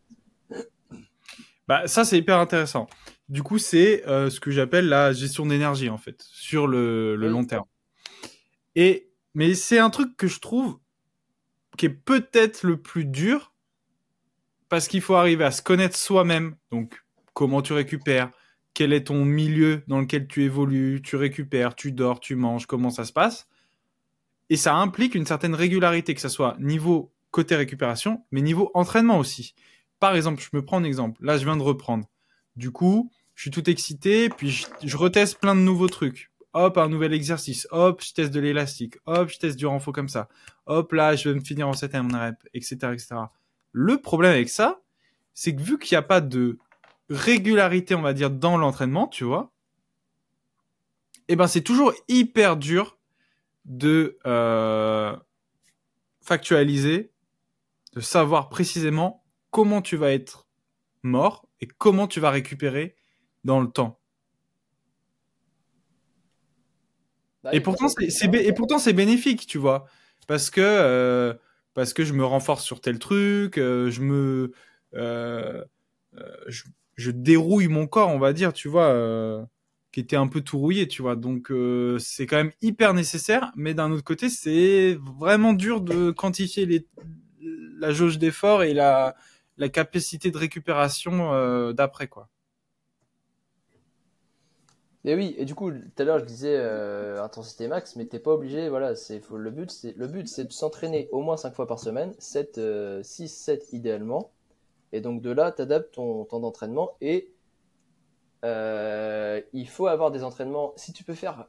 Bah, ça, c'est hyper intéressant. Du coup, c'est euh, ce que j'appelle la gestion d'énergie, en fait, sur le, le long terme. Et, mais c'est un truc que je trouve qui est peut-être le plus dur parce qu'il faut arriver à se connaître soi-même. Donc, comment tu récupères, quel est ton milieu dans lequel tu évolues, tu récupères, tu dors, tu manges, comment ça se passe? Et ça implique une certaine régularité, que ce soit niveau côté récupération, mais niveau entraînement aussi. Par exemple, je me prends un exemple. Là, je viens de reprendre. Du coup, je suis tout excité, puis je, je reteste plein de nouveaux trucs. Hop, un nouvel exercice. Hop, je teste de l'élastique. Hop, je teste du renfort comme ça. Hop, là, je vais me finir en 7 mon rep, etc., etc. Le problème avec ça, c'est que vu qu'il n'y a pas de régularité, on va dire, dans l'entraînement, tu vois, eh ben c'est toujours hyper dur de euh, factualiser, de savoir précisément comment tu vas être mort et comment tu vas récupérer dans le temps. Bah et pourtant, c'est, et pourtant, c'est bénéfique, tu vois. Parce que, euh, parce que je me renforce sur tel truc, euh, je me, euh, euh, je, je dérouille mon corps, on va dire, tu vois, euh, qui était un peu tout rouillé, tu vois. Donc, euh, c'est quand même hyper nécessaire, mais d'un autre côté, c'est vraiment dur de quantifier les, la jauge d'effort et la, la capacité de récupération euh, d'après, quoi. Et oui, et du coup, tout à l'heure je disais euh, intensité max, mais t'es pas obligé, voilà, c'est le but c'est le but c'est de s'entraîner au moins 5 fois par semaine, 7 euh, 6 7 idéalement. Et donc de là, tu adaptes ton temps d'entraînement et euh, il faut avoir des entraînements si tu peux faire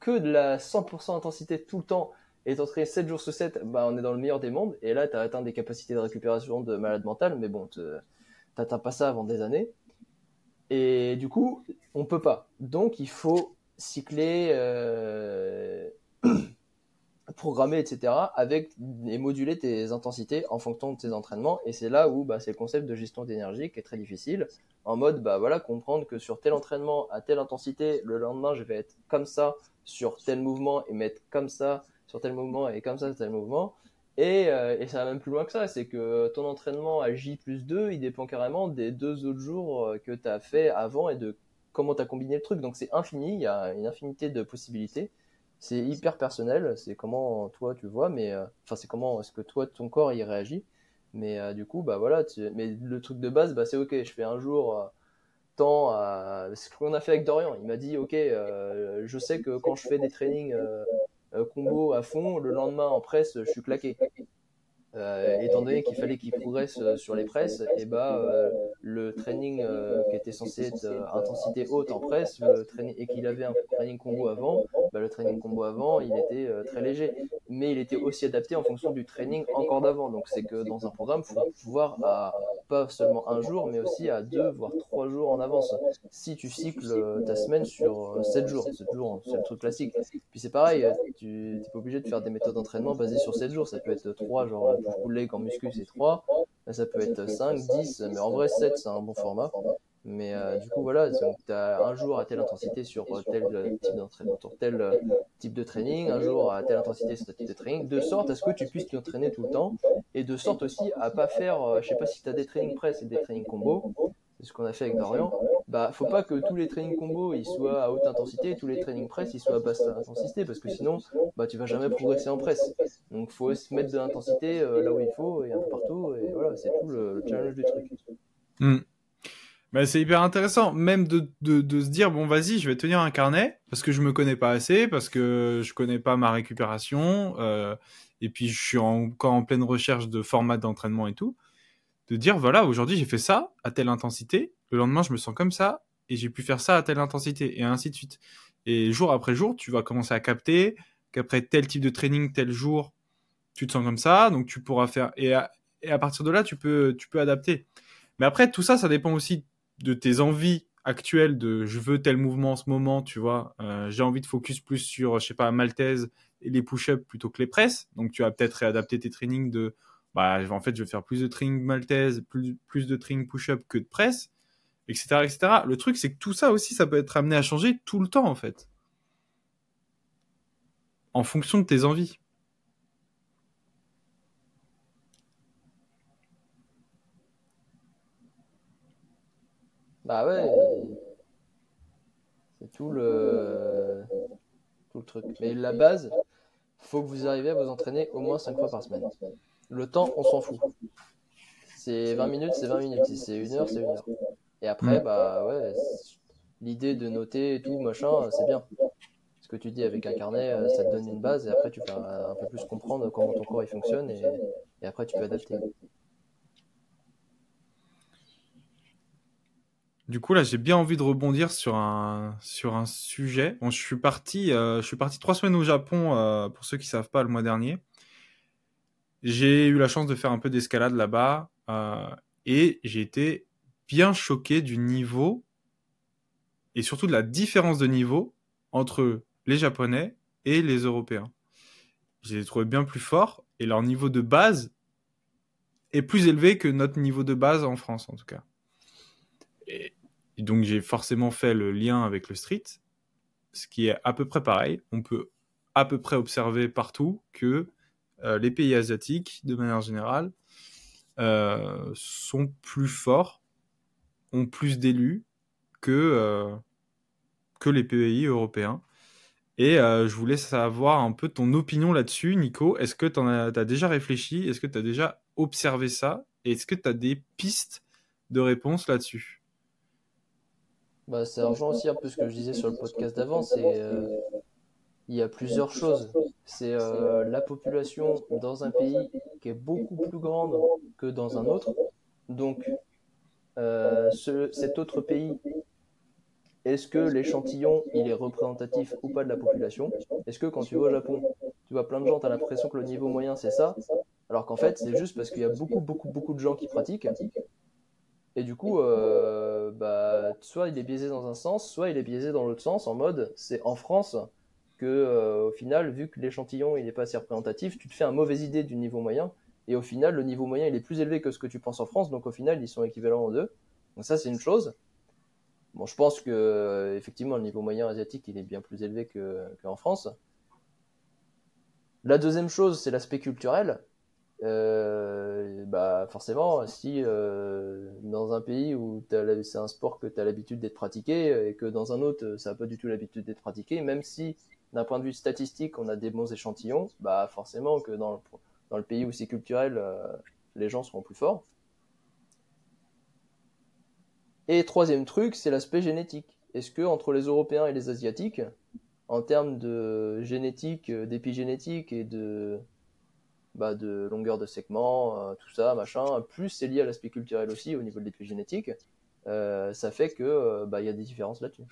que de la 100% intensité tout le temps et t'entraîner 7 jours sur 7, bah on est dans le meilleur des mondes et là tu as atteint des capacités de récupération de malade mental, mais bon, te- t'atteins pas ça avant des années. Et du coup, on peut pas. Donc, il faut cycler, euh, *clears throat* programmer, etc. avec et moduler tes intensités en fonction de tes entraînements. Et c'est là où bah, c'est le concept de gestion d'énergie qui est très difficile. En mode, bah voilà, comprendre que sur tel entraînement à telle intensité, le lendemain, je vais être comme ça sur tel mouvement et mettre comme ça sur tel mouvement et comme ça sur tel mouvement. Et, euh, et ça va même plus loin que ça, c'est que ton entraînement à J plus 2, il dépend carrément des deux autres jours euh, que tu as fait avant et de comment tu as combiné le truc. Donc c'est infini, il y a une infinité de possibilités. C'est hyper personnel, c'est comment toi tu vois, mais euh, enfin c'est comment est-ce que toi ton corps y réagit. Mais du coup, bah voilà, mais le truc de base, bah c'est ok, je fais un jour temps à... Ce qu'on a fait avec Dorian, il m'a dit ok, je sais que quand je fais des trainings combo à fond, le lendemain en presse, je suis claqué. Euh, étant donné qu'il fallait qu'il progresse euh, sur les presses, et bah euh, le training qui était censé être intensité haute en presse, et qu'il avait un training combo avant, bah, le training combo avant, il était très léger, mais il était aussi adapté en fonction du training encore d'avant. Donc c'est que dans un programme, faut pouvoir pas seulement un jour, mais aussi à deux voire trois jours en avance. Si tu cycles euh, ta semaine sur euh, sept jours, sept jours, c'est le truc classique. Puis c'est pareil, euh, tu n'es pas obligé de faire des méthodes d'entraînement basées sur 7 jours. Ça peut être 3, genre la pull leg en muscu, c'est 3. Là, ça peut être 5, 10, mais en vrai, 7, c'est un bon format. Mais du coup, voilà, tu as un jour à telle intensité sur tel type d'entraînement, sur tel type de training, un jour à telle intensité tel type de training, de sorte à ce que tu puisses t'entraîner tout le temps, et de sorte aussi à pas faire, euh, je sais pas si tu as des trainings press et des trainings combo, c'est ce qu'on a fait avec Dorian, bah faut pas que tous les trainings combo ils soient à haute intensité tous les trainings press ils soient à basse intensité parce que sinon bah tu vas jamais progresser en presse. Donc faut se mettre de l'intensité euh, là où il faut et un peu partout et voilà c'est tout le, le challenge du truc. Hmm. Bah, c'est hyper intéressant, même de, de, se dire bon vas-y, je vais tenir un carnet parce que je me connais pas assez, parce que je connais pas ma récupération, euh, et puis je suis encore en pleine recherche de format d'entraînement et tout. De dire voilà, aujourd'hui j'ai fait ça à telle intensité, le lendemain je me sens comme ça et j'ai pu faire ça à telle intensité et ainsi de suite. Et jour après jour, tu vas commencer à capter qu'après tel type de training, tel jour, tu te sens comme ça, donc tu pourras faire et à, à partir de là, tu peux tu peux adapter. Mais après tout ça, ça dépend aussi de tes envies actuelles de je veux tel mouvement en ce moment, tu vois. Euh, j'ai envie de focus plus sur, je sais pas, maltaise et les push-ups plutôt que les presses. Donc tu vas peut-être réadapter tes trainings de, bah en fait je vais faire plus de training maltaise, plus, plus de training push-up que de presse, etc., etc. Le truc c'est que tout ça aussi, ça peut être amené à changer tout le temps en fait. En fonction de tes envies. Bah ouais, c'est tout le tout le truc. Mais la base, faut que vous arriviez à vous entraîner au moins 5 fois par semaine. Le temps, on s'en fout. C'est 20 minutes, c'est 20 minutes. Si c'est une heure, c'est une heure. Et après, Mm. bah ouais, l'idée de noter et tout, machin, c'est bien. Ce que tu dis avec un carnet, euh, ça te donne une base et après tu peux un peu plus comprendre comment ton corps il fonctionne et, et après tu peux adapter. Du coup, là, j'ai bien envie de rebondir sur un, sur un sujet. Je suis parti, euh, je suis parti trois semaines au Japon, euh, pour ceux qui savent pas, le mois dernier. J'ai eu la chance de faire un peu d'escalade là-bas, euh, et j'ai été bien choqué du niveau, et surtout de la différence de niveau entre les Japonais et les Européens. Je les ai trouvés bien plus forts, et leur niveau de base est plus élevé que notre niveau de base en France, en tout cas. Donc j'ai forcément fait le lien avec le street, ce qui est à peu près pareil. On peut à peu près observer partout que euh, les pays asiatiques, de manière générale, euh, sont plus forts, ont plus d'élus que, euh, que les pays européens. Et je voulais savoir un peu ton opinion là-dessus, Nico. Est-ce que tu as, as, déjà réfléchi? Est-ce que tu as déjà observé ça? Est-ce que tu as des pistes de réponse là-dessus? Bah, ça rejoint aussi un peu ce que je disais sur le podcast d'avant, c'est euh, il y a plusieurs choses. C'est euh, la population dans un pays qui est beaucoup plus grande que dans un autre. Donc, euh, ce, cet autre pays, est-ce que l'échantillon, il est représentatif ou pas de la population? Est-ce que quand tu vas au Japon, tu vois plein de gens, tu as l'impression que le niveau moyen, c'est ça? Alors qu'en fait, c'est juste parce qu'il y a beaucoup, beaucoup, beaucoup de gens qui pratiquent. Et du coup, euh, bah, soit il est biaisé dans un sens, soit il est biaisé dans l'autre sens, en mode c'est en France que, euh, au final, vu que l'échantillon il n'est pas assez représentatif, tu te fais un mauvaise idée du niveau moyen. Et au final, le niveau moyen il est plus élevé que ce que tu penses en France, donc au final, ils sont équivalents aux deux. Donc ça, c'est une chose. Bon, je pense que euh, effectivement, le niveau moyen asiatique il est bien plus élevé qu'en France. La deuxième chose, c'est l'aspect culturel. Euh, bah forcément, si euh, dans un pays où c'est un sport que tu as l'habitude d'être pratiqué et que dans un autre ça n'a pas du tout l'habitude d'être pratiqué, même si d'un point de vue statistique on a des bons échantillons, bah forcément que dans le, dans le pays où c'est culturel, euh, les gens seront plus forts. Et troisième truc, c'est l'aspect génétique. Est-ce que entre les Européens et les Asiatiques, en termes de génétique, d'épigénétique et de bah, de longueur de segment, euh, tout ça, machin. Plus c'est lié à l'aspect culturel aussi au niveau de l'épigénétique. Euh, ça fait que euh, bah, il y a des différences là-dessus.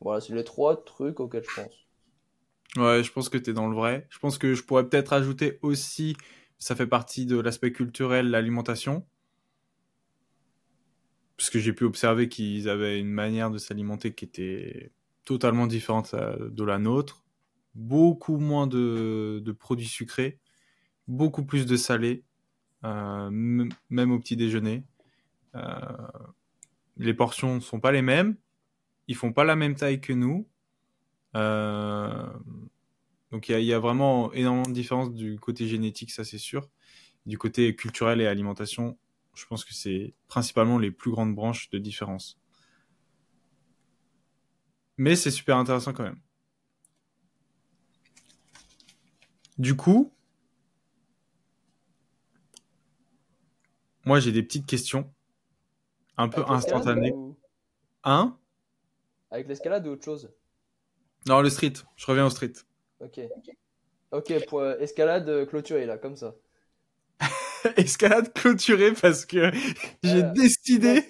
Voilà, c'est les trois trucs auxquels je pense. Ouais, je pense que tu es dans le vrai. Je pense que je pourrais peut-être ajouter aussi, ça fait partie de l'aspect culturel, l'alimentation. Parce que j'ai pu observer qu'ils avaient une manière de s'alimenter qui était totalement différente de la nôtre beaucoup moins de, produits sucrés, beaucoup plus de salé, euh, même au petit déjeuner. Euh, les portions ne sont pas les mêmes, ils font pas la même taille que nous. Euh, donc il y, a vraiment énormément de différences du côté génétique, ça c'est sûr. Du côté culturel et alimentation, je pense que c'est principalement les plus grandes branches de différence. Mais c'est super intéressant quand même. Du coup, moi j'ai des petites questions un peu instantanées. Hein? Avec l'escalade ou autre chose? Non, le street. Je reviens au street. Ok. Ok, pour euh, escalade clôturée là, comme ça. *laughs* escalade clôturée parce que *laughs* j'ai décidé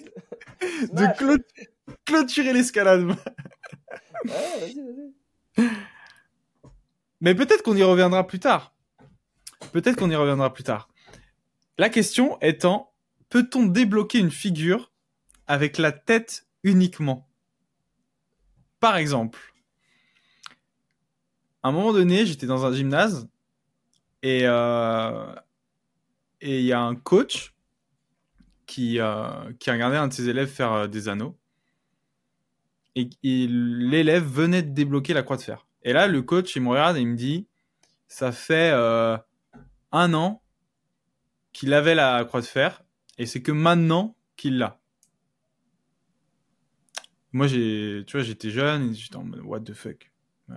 de *laughs* clôturer l'escalade. ouais, vas-y, vas-y. Mais peut-être qu'on y reviendra plus tard. Peut-être qu'on y reviendra plus tard. La question étant, peut-on débloquer une figure avec la tête uniquement? Par exemple, à un moment donné, j'étais dans un gymnase et euh, il y a un coach qui euh, qui a regardé un de ses élèves faire euh, des anneaux et l'élève venait de débloquer la croix de fer. Et là, le coach, il me regarde et il me dit, ça fait euh, un an qu'il avait la croix de fer, et c'est que maintenant qu'il l'a. Moi, j'ai, tu vois, j'étais jeune, j'étais en mode, what the fuck? Euh,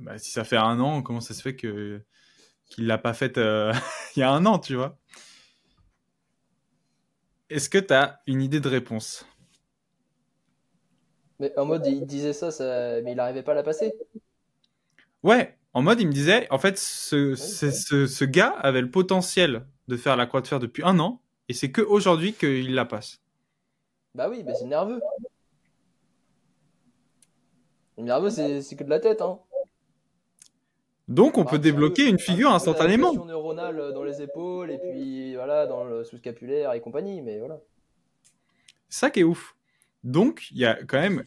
bah, si ça fait un an, comment ça se fait que qu'il l'a pas fait euh, *laughs* il y a un an, tu vois? Est-ce que tu as une idée de réponse? Mais en mode, il disait ça, ça... mais il n'arrivait pas à la passer. Ouais, en mode, il me disait, en fait, ce, ce, ce, gars avait le potentiel de faire la croix de fer depuis un an, et c'est que aujourd'hui qu'il la passe. Bah oui, mais c'est nerveux. Le nerveux, c'est que de la tête, hein. Donc, on peut débloquer une figure instantanément. Une neuronale dans les épaules et puis voilà dans le sous-scapulaire et compagnie, mais voilà. Ça qui est ouf. Donc, il y a quand même,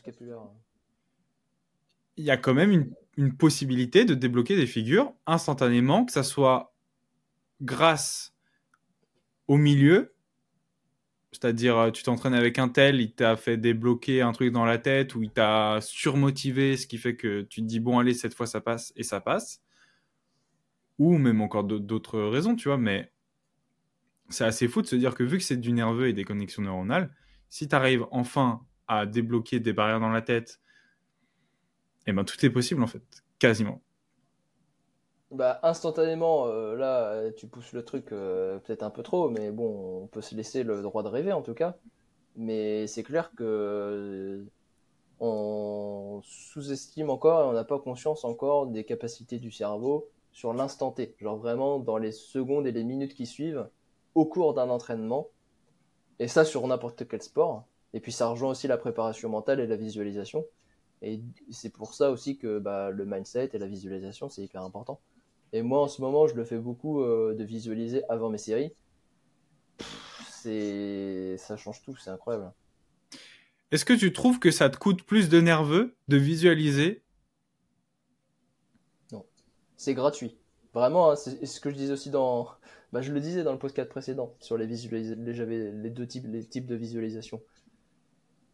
il y a quand même une, une, possibilité de débloquer des figures instantanément, que ça soit grâce au milieu, c'est-à-dire euh, tu t'entraînes avec un tel, il t'a fait débloquer un truc dans la tête ou il t'a surmotivé, ce qui fait que tu te dis bon allez cette fois ça passe et ça passe. Ou même encore d'autres raisons, tu vois, mais c'est assez fou de se dire que vu que c'est du nerveux et des connexions neuronales, si tu arrives enfin à débloquer des barrières dans la tête, eh ben tout est possible en fait, quasiment. Bah instantanément, euh, là tu pousses le truc euh, peut-être un peu trop, mais bon, on peut se laisser le droit de rêver en tout cas. Mais c'est clair que euh, on sous-estime encore et on n'a pas conscience encore des capacités du cerveau sur l'instant T, genre vraiment dans les secondes et les minutes qui suivent au cours d'un entraînement. Et ça sur n'importe quel sport. Et puis ça rejoint aussi la préparation mentale et la visualisation. Et c'est pour ça aussi que bah, le mindset et la visualisation, c'est hyper important. Et moi, en ce moment, je le fais beaucoup euh, de visualiser avant mes séries. C'est, ça change tout, c'est incroyable. Est-ce que tu trouves que ça te coûte plus de nerveux de visualiser? C'est gratuit. Vraiment, hein, c'est ce que je disais aussi dans. Bah, je le disais dans le podcast précédent sur les visualisations. J'avais les deux types, les types de visualisation.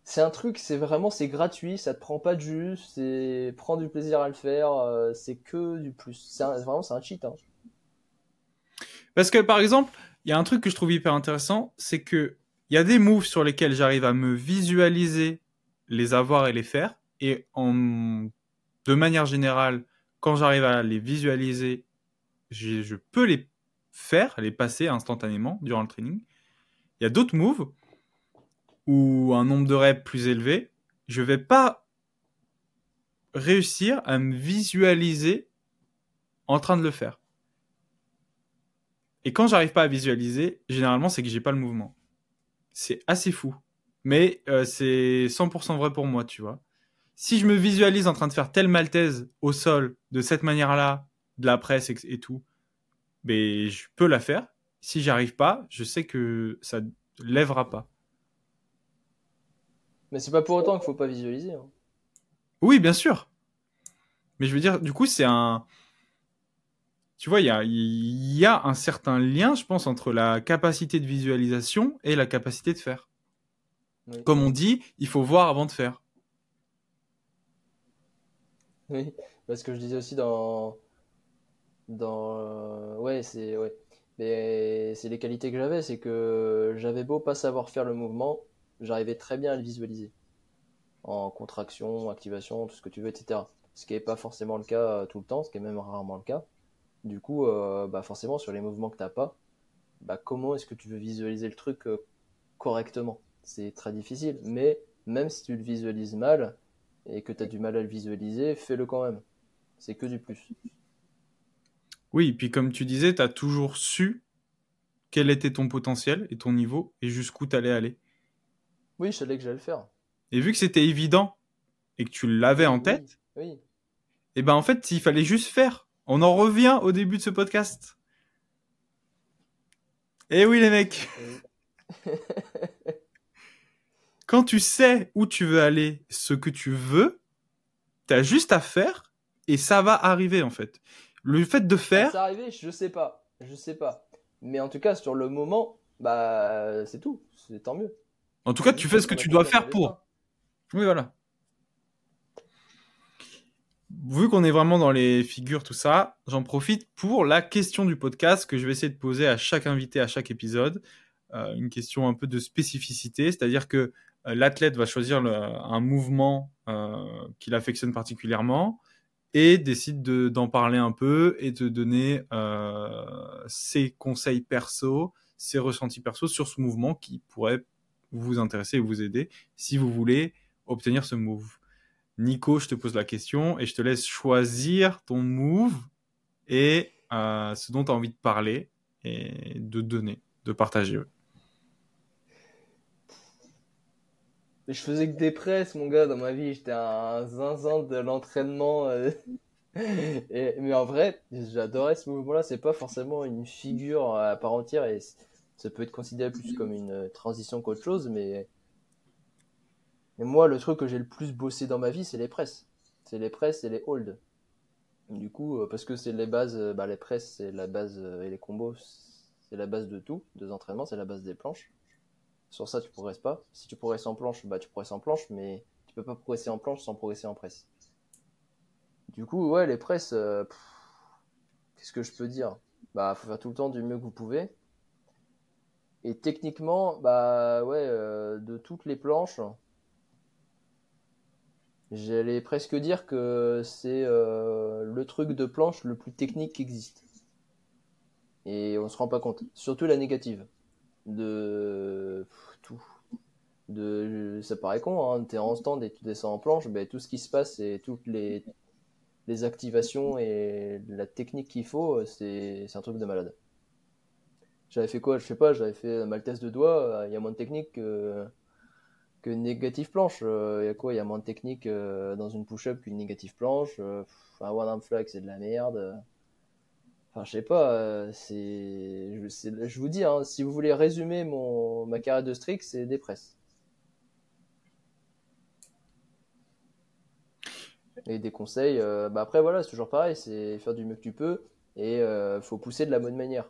C'est un truc, c'est vraiment, c'est gratuit, ça te prend pas de jus, c'est prends du plaisir à le faire, euh, c'est que du plus. C'est vraiment, c'est un cheat. Hein. Parce que par exemple, il y a un truc que je trouve hyper intéressant, c'est que il y a des moves sur lesquels j'arrive à me visualiser les avoir et les faire, et en de manière générale, quand j'arrive à les visualiser, je, peux les faire, les passer instantanément durant le training. Il y a d'autres moves où un nombre de reps plus élevé, je vais pas réussir à me visualiser en train de le faire. Et quand j'arrive pas à visualiser, généralement c'est que j'ai pas le mouvement. C'est assez fou. Mais euh, c'est 100% vrai pour moi, tu vois si je me visualise en train de faire telle maltaise au sol de cette manière-là, de la presse et, tout, ben, je peux la faire. Si j'arrive pas, je sais que ça lèvera pas. Mais c'est pas pour autant qu'il faut pas visualiser. Hein. Oui, bien sûr. Mais je veux dire, du coup, c'est un. Tu vois, il y a, un certain lien, je pense, entre la capacité de visualisation et la capacité de faire. Comme on dit, il faut voir avant de faire. Oui, parce que je disais aussi dans. Dans. Euh, ouais, c'est. Ouais. Mais c'est les qualités que j'avais, c'est que j'avais beau pas savoir faire le mouvement, j'arrivais très bien à le visualiser. En contraction, activation, tout ce que tu veux, etc. Ce qui n'est pas forcément le cas euh, tout le temps, ce qui est même rarement le cas. Du coup, euh, bah forcément, sur les mouvements que t'as pas, bah comment est-ce que tu veux visualiser le truc correctement? C'est très difficile. Mais même si tu le visualises mal, et que tu as du mal à le visualiser, fais-le quand même. C'est que du plus. Oui, puis comme tu disais, tu as toujours su quel était ton potentiel et ton niveau et jusqu'où tu allais aller. Oui, je savais que j'allais le faire. Et vu que c'était évident et que tu l'avais en tête, oui, et eh ben en fait, il fallait juste faire. On en revient au début de ce podcast. Eh oui les mecs. quand tu sais où tu veux aller, ce que tu veux, t'as juste à faire et ça va arriver en fait. Le fait de faire. Ça va arriver, je sais pas, je sais pas. Mais en tout cas, sur le moment, bah c'est tout, c'est tant mieux. En tout cas, tu fais ce que tu dois faire pour. Oui, voilà. Vu qu'on est vraiment dans les figures, tout ça, j'en profite pour la question du podcast que je vais essayer de poser à chaque invité à chaque épisode. Euh, une question un peu de spécificité, c'est-à-dire que euh, l'athlète va choisir un mouvement euh, qu'il affectionne particulièrement et décide d'en parler un peu et de donner ses conseils perso, ses ressentis perso sur ce mouvement qui pourrait vous intéresser et vous aider. Si vous voulez, obtenir ce move. Nico, je te pose la question et je te laisse choisir ton move et euh, ce dont tu as envie de parler et de donner, de partager. Je faisais que des presses, mon gars, dans ma vie. J'étais un zinzin de l'entraînement. Euh. *laughs* mais en vrai, j'adorais ce mouvement-là. C'est pas forcément une figure à part entière ça peut être considéré plus comme une transition qu'autre chose. Mais... mais moi, le truc que j'ai le plus bossé dans ma vie, c'est les presses. C'est les presses et les holds. Du coup, euh, parce que c'est les bases, euh, bah, les presses, c'est la base et les combos, c'est la base de tout, des entraînements, c'est la base des planches. Sur ça, tu progresses pas. Si tu progresses en planche, bah, tu progresses en planche, mais tu peux pas progresser en planche sans progresser en presse. Du coup, ouais, les presses, euh, qu'est-ce que je peux dire? Bah, faut faire tout le temps du mieux que vous pouvez. Et techniquement, bah, ouais, euh, de toutes les planches, j'allais presque dire que c'est euh, le truc de planche le plus technique qui existe. Et on se rend pas compte. Surtout la négative de tout. De, ça paraît con, hein, t'es en stand et tu descends en planche, ben, tout ce qui se passe et toutes les, les activations et la technique qu'il faut, c'est un truc de malade. J'avais fait quoi? Je sais pas, j'avais fait Maltese de doigt, il y a moins de technique que, que négative planche. Il y a quoi? Il y a moins de technique euh, dans une push-up qu'une négative planche. un one arm flag, c'est de la merde. Enfin, je sais pas, euh, c'est, je, vous dis, hein, si vous voulez résumer mon, ma carrière de strict, c'est des presses. Et des conseils, euh, bah après voilà, c'est toujours pareil, c'est faire du mieux que tu peux et euh, faut pousser de la bonne manière.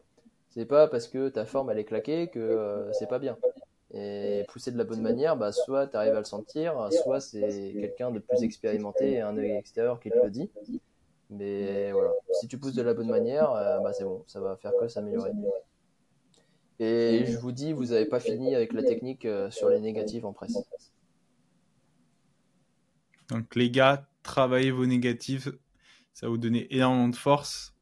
C'est pas parce que ta forme elle est claquée que c'est pas bien. Et pousser de la bonne manière, bah soit tu arrives à le sentir, soit c'est quelqu'un de plus expérimenté et un œil extérieur qui te le dit. Mais voilà, si tu pousses de la bonne manière, euh, bah c'est bon, ça va faire que s'améliorer. Et je vous dis, vous n'avez pas fini avec la technique euh, sur les négatives en presse. Donc les gars, travaillez vos négatives, ça va vous donner énormément de force.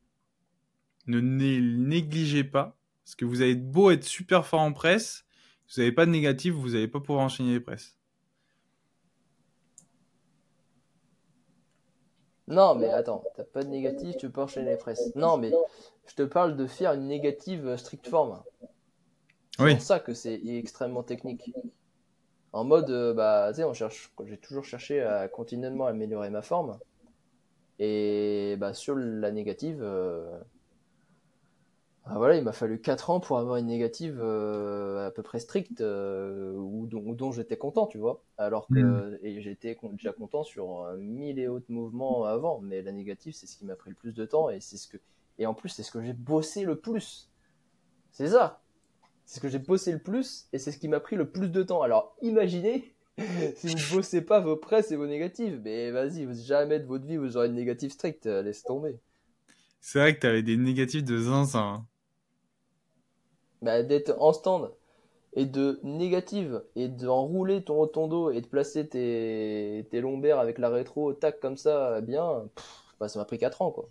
Ne négligez pas, parce que vous avez beau être super fort en presse, si vous n'avez pas de négatif, vous n'allez pas pouvoir enchaîner les presses. Non, mais attends, t'as pas de négatif, tu peux enchaîner les presses. Non, mais je te parle de faire une négative strict form. C'est pour ça que c'est extrêmement technique. En mode, euh, bah, tu sais, on cherche, j'ai toujours cherché à continuellement améliorer ma forme. Et bah, sur la négative, euh, ah, voilà, il m'a fallu 4 ans pour avoir une négative euh, à peu près stricte euh, ou dont, j'étais content, tu vois. Alors que mm. et j'étais déjà content sur mille et autres mouvements avant, mais la négative, c'est ce qui m'a pris le plus de temps et c'est ce que et en plus c'est ce que j'ai bossé le plus. C'est ça. C'est ce que j'ai bossé le plus et c'est ce qui m'a pris le plus de temps. Alors imaginez *laughs* si vous *laughs* bossez pas vos presses et vos négatives, mais vas-y, vous jamais de votre vie vous aurez une négative stricte, laisse tomber. C'est vrai que tu avais des négatifs de zinzin. Bah, d'être en stand et de négative et d'enrouler ton, ton dos et de placer tes, tes lombaires avec la rétro tac comme ça bien, bah, ça m'a pris 4 ans quoi.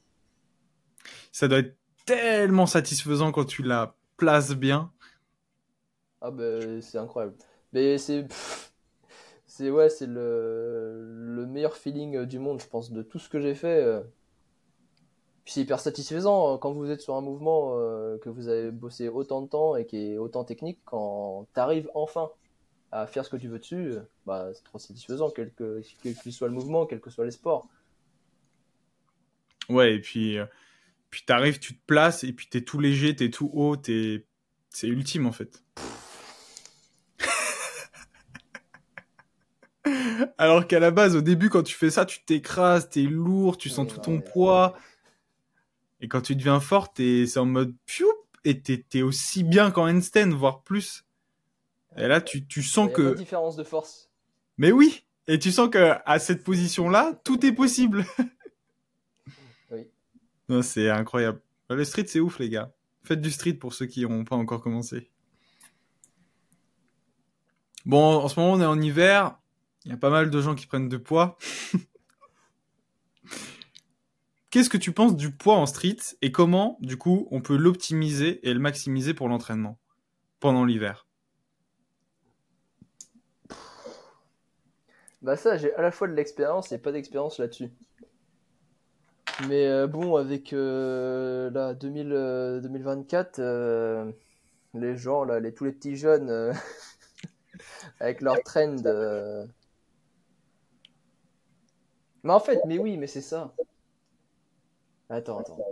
Ça doit être tellement satisfaisant quand tu la places bien. Ah bah c'est incroyable. Mais c'est c'est ouais, c'est le, le meilleur feeling du monde je pense de tout ce que j'ai fait. Euh, puis c'est hyper satisfaisant euh, quand vous êtes sur un mouvement euh, que vous avez bossé autant de temps et qui est autant technique, quand tu arrives enfin à faire ce que tu veux dessus, euh, bah, c'est trop satisfaisant, quel que, quel que soit le mouvement, quel que soit les sports. Ouais, et puis, puis tu arrives, tu te places, et puis tu es tout léger, tu es tout haut, es... c'est ultime en fait. *laughs* Alors qu'à la base, au début, quand tu fais ça, tu t'écrases, tu es lourd, tu sens tout ton poids. Et quand tu deviens fort, c'est en mode pioup, et t'es es aussi bien qu'en handstand, voire plus. Et là, tu, tu sens que. Pas différence de force. Mais oui, et tu sens que à cette position-là, tout est possible. *laughs* oui. c'est incroyable. Le street, c'est ouf, les gars. Faites du street pour ceux qui n'ont pas encore commencé. Bon, en ce moment, on est en hiver. Il y a pas mal de gens qui prennent de poids. *laughs* Qu'est-ce que tu penses du poids en street et comment, du coup, on peut l'optimiser et le maximiser pour l'entraînement pendant l'hiver? Bah ça, j'ai à la fois de l'expérience et pas d'expérience là-dessus. Mais euh, bon, avec euh, 2000, 2024, euh, les gens, là, les, tous les petits jeunes, *laughs* avec leur trend. Mais en fait, mais oui, mais c'est ça. Attends, attends.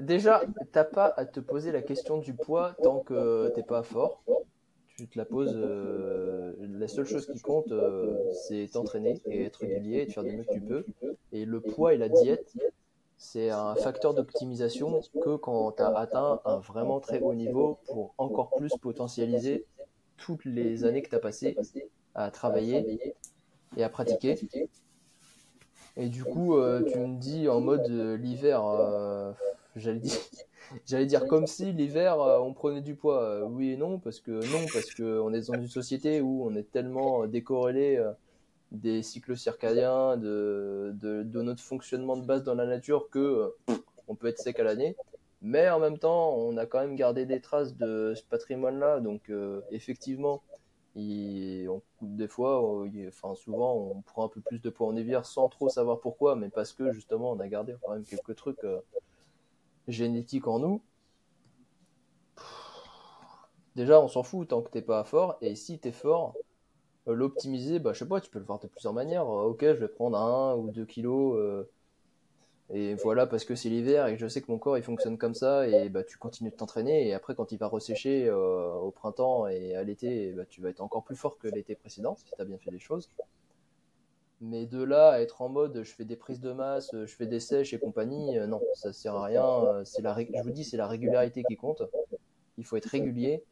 Déjà, t'as pas à te poser la question du poids tant que t'es pas fort. Tu te la poses. euh, la seule chose qui compte, euh, c'est t'entraîner et être régulier et de faire du mieux que tu peux. Et le poids et la diète, c'est un facteur d'optimisation que quand tu as atteint un vraiment très haut niveau pour encore plus potentialiser toutes les années que tu as passées à travailler et à pratiquer. Et du coup, euh, tu me dis en mode euh, l'hiver, euh, *laughs* j'allais dire, comme si l'hiver on prenait du poids. Oui et non, parce que non, parce que on est dans une société où on est tellement décorrélé des cycles circadiens, de, de, notre fonctionnement de base dans la nature que on peut être sec à l'année. Mais en même temps, on a quand même gardé des traces de ce patrimoine-là. Donc effectivement, il- on- des fois, il- enfin souvent, on prend un peu plus de poids en hiver sans trop savoir pourquoi, mais parce que justement, on a gardé quand même quelques trucs euh, génétiques en nous. Déjà, on s'en fout tant que t'es pas fort. Et si t'es fort, euh, l'optimiser, bah, je sais pas, tu peux le voir de plusieurs manières. Euh, ok, je vais prendre un ou deux kilos. Et voilà, parce que c'est l'hiver et je sais que mon corps il fonctionne comme ça. Et bah, tu continues de t'entraîner. Et après, quand il va ressécher euh, au printemps et à l'été, bah, tu vas être encore plus fort que l'été précédent si t'as bien fait les choses. Mais de là à être en mode je fais des prises de masse, je fais des sèches et compagnie, euh, non, ça sert à rien. Euh, C'est la, je vous dis, c'est la régularité qui compte. Il faut être régulier.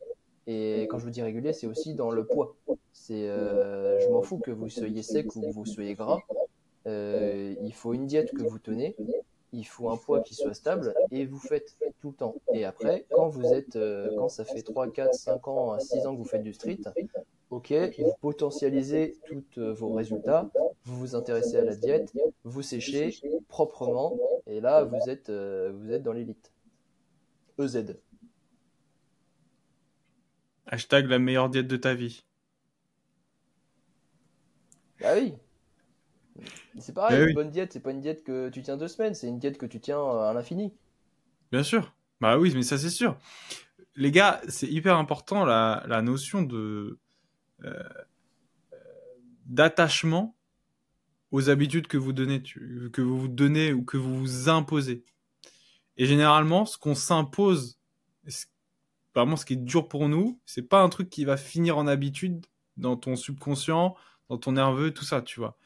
Et quand je vous dis régulier, c'est aussi dans le poids. C'est, je m'en fous que vous soyez sec ou que vous soyez gras. Euh, il faut une diète que vous tenez. Il faut un poids qui soit stable et vous faites tout le temps. Et après, quand vous êtes, euh, quand ça fait 3, 4, 5 ans, 6 ans que vous faites du street, ok, vous potentialisez tous euh, vos résultats, vous vous intéressez à la diète, vous séchez proprement, et là, vous êtes, euh, vous êtes dans l'élite. EZ. Hashtag la meilleure diète de ta vie. Ah oui. C'est pareil, Eh une oui. bonne diète, c'est pas une diète que tu tiens deux semaines, c'est une diète que tu tiens euh, à l'infini. Bien sûr. Bah oui, mais ça c'est sûr. Les gars, c'est hyper important la, la notion de euh, d'attachement aux habitudes que vous donnez, que vous vous donnez ou que vous vous imposez. Et généralement, ce qu'on s'impose, ce- vraiment ce qui est dur pour nous, c'est pas un truc qui va finir en habitude dans ton subconscient, dans ton nerveux, tout ça, tu vois.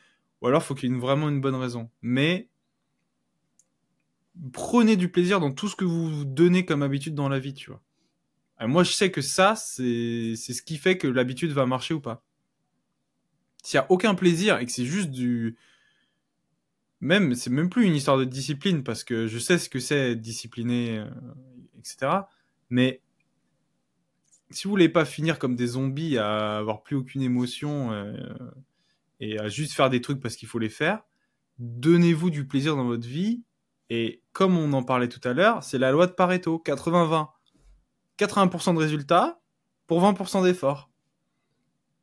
Ou alors, faut qu'il y ait vraiment une bonne raison. Mais prenez du plaisir dans tout ce que vous donnez comme habitude dans la vie, tu vois. Moi, je sais que ça, c'est ce qui fait que l'habitude va marcher ou pas. S'il y a aucun plaisir et que c'est juste du même c'est même plus une histoire de discipline parce que je sais ce que c'est être discipliné euh, etc. Mais si vous voulez pas finir comme des zombies à avoir plus aucune émotion euh, et à juste faire des trucs parce qu'il faut les faire, donnez-vous du plaisir dans votre vie et comme on en parlait tout à l'heure, c'est la loi de Pareto, 80-20. 80% de résultats pour 20% d'efforts.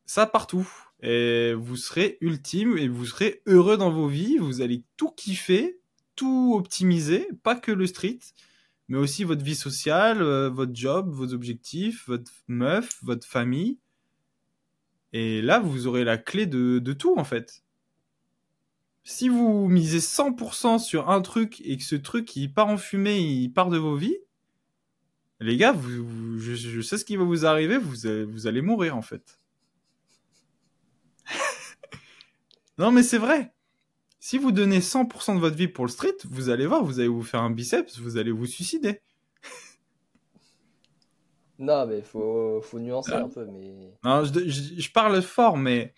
Ça partout. Et vous serez ultime et vous serez heureux dans vos vies. Vous allez tout kiffer, tout optimiser, pas que le street, mais aussi votre vie sociale, euh, votre job, vos objectifs, votre meuf, votre famille. Et là, vous aurez la clé de, tout, en fait. Si vous misez 100% sur un truc et que ce truc, il part en fumée, il part de vos vies, les gars, vous, je, je sais ce qui va vous arriver, vous allez mourir, en fait. *laughs* non, mais c'est vrai. Si vous donnez 100% de votre vie pour le street, vous allez voir, vous allez vous faire un biceps, vous allez vous suicider. Non, mais faut, faut nuancer un peu, mais. Non, je, je- je parle fort, mais,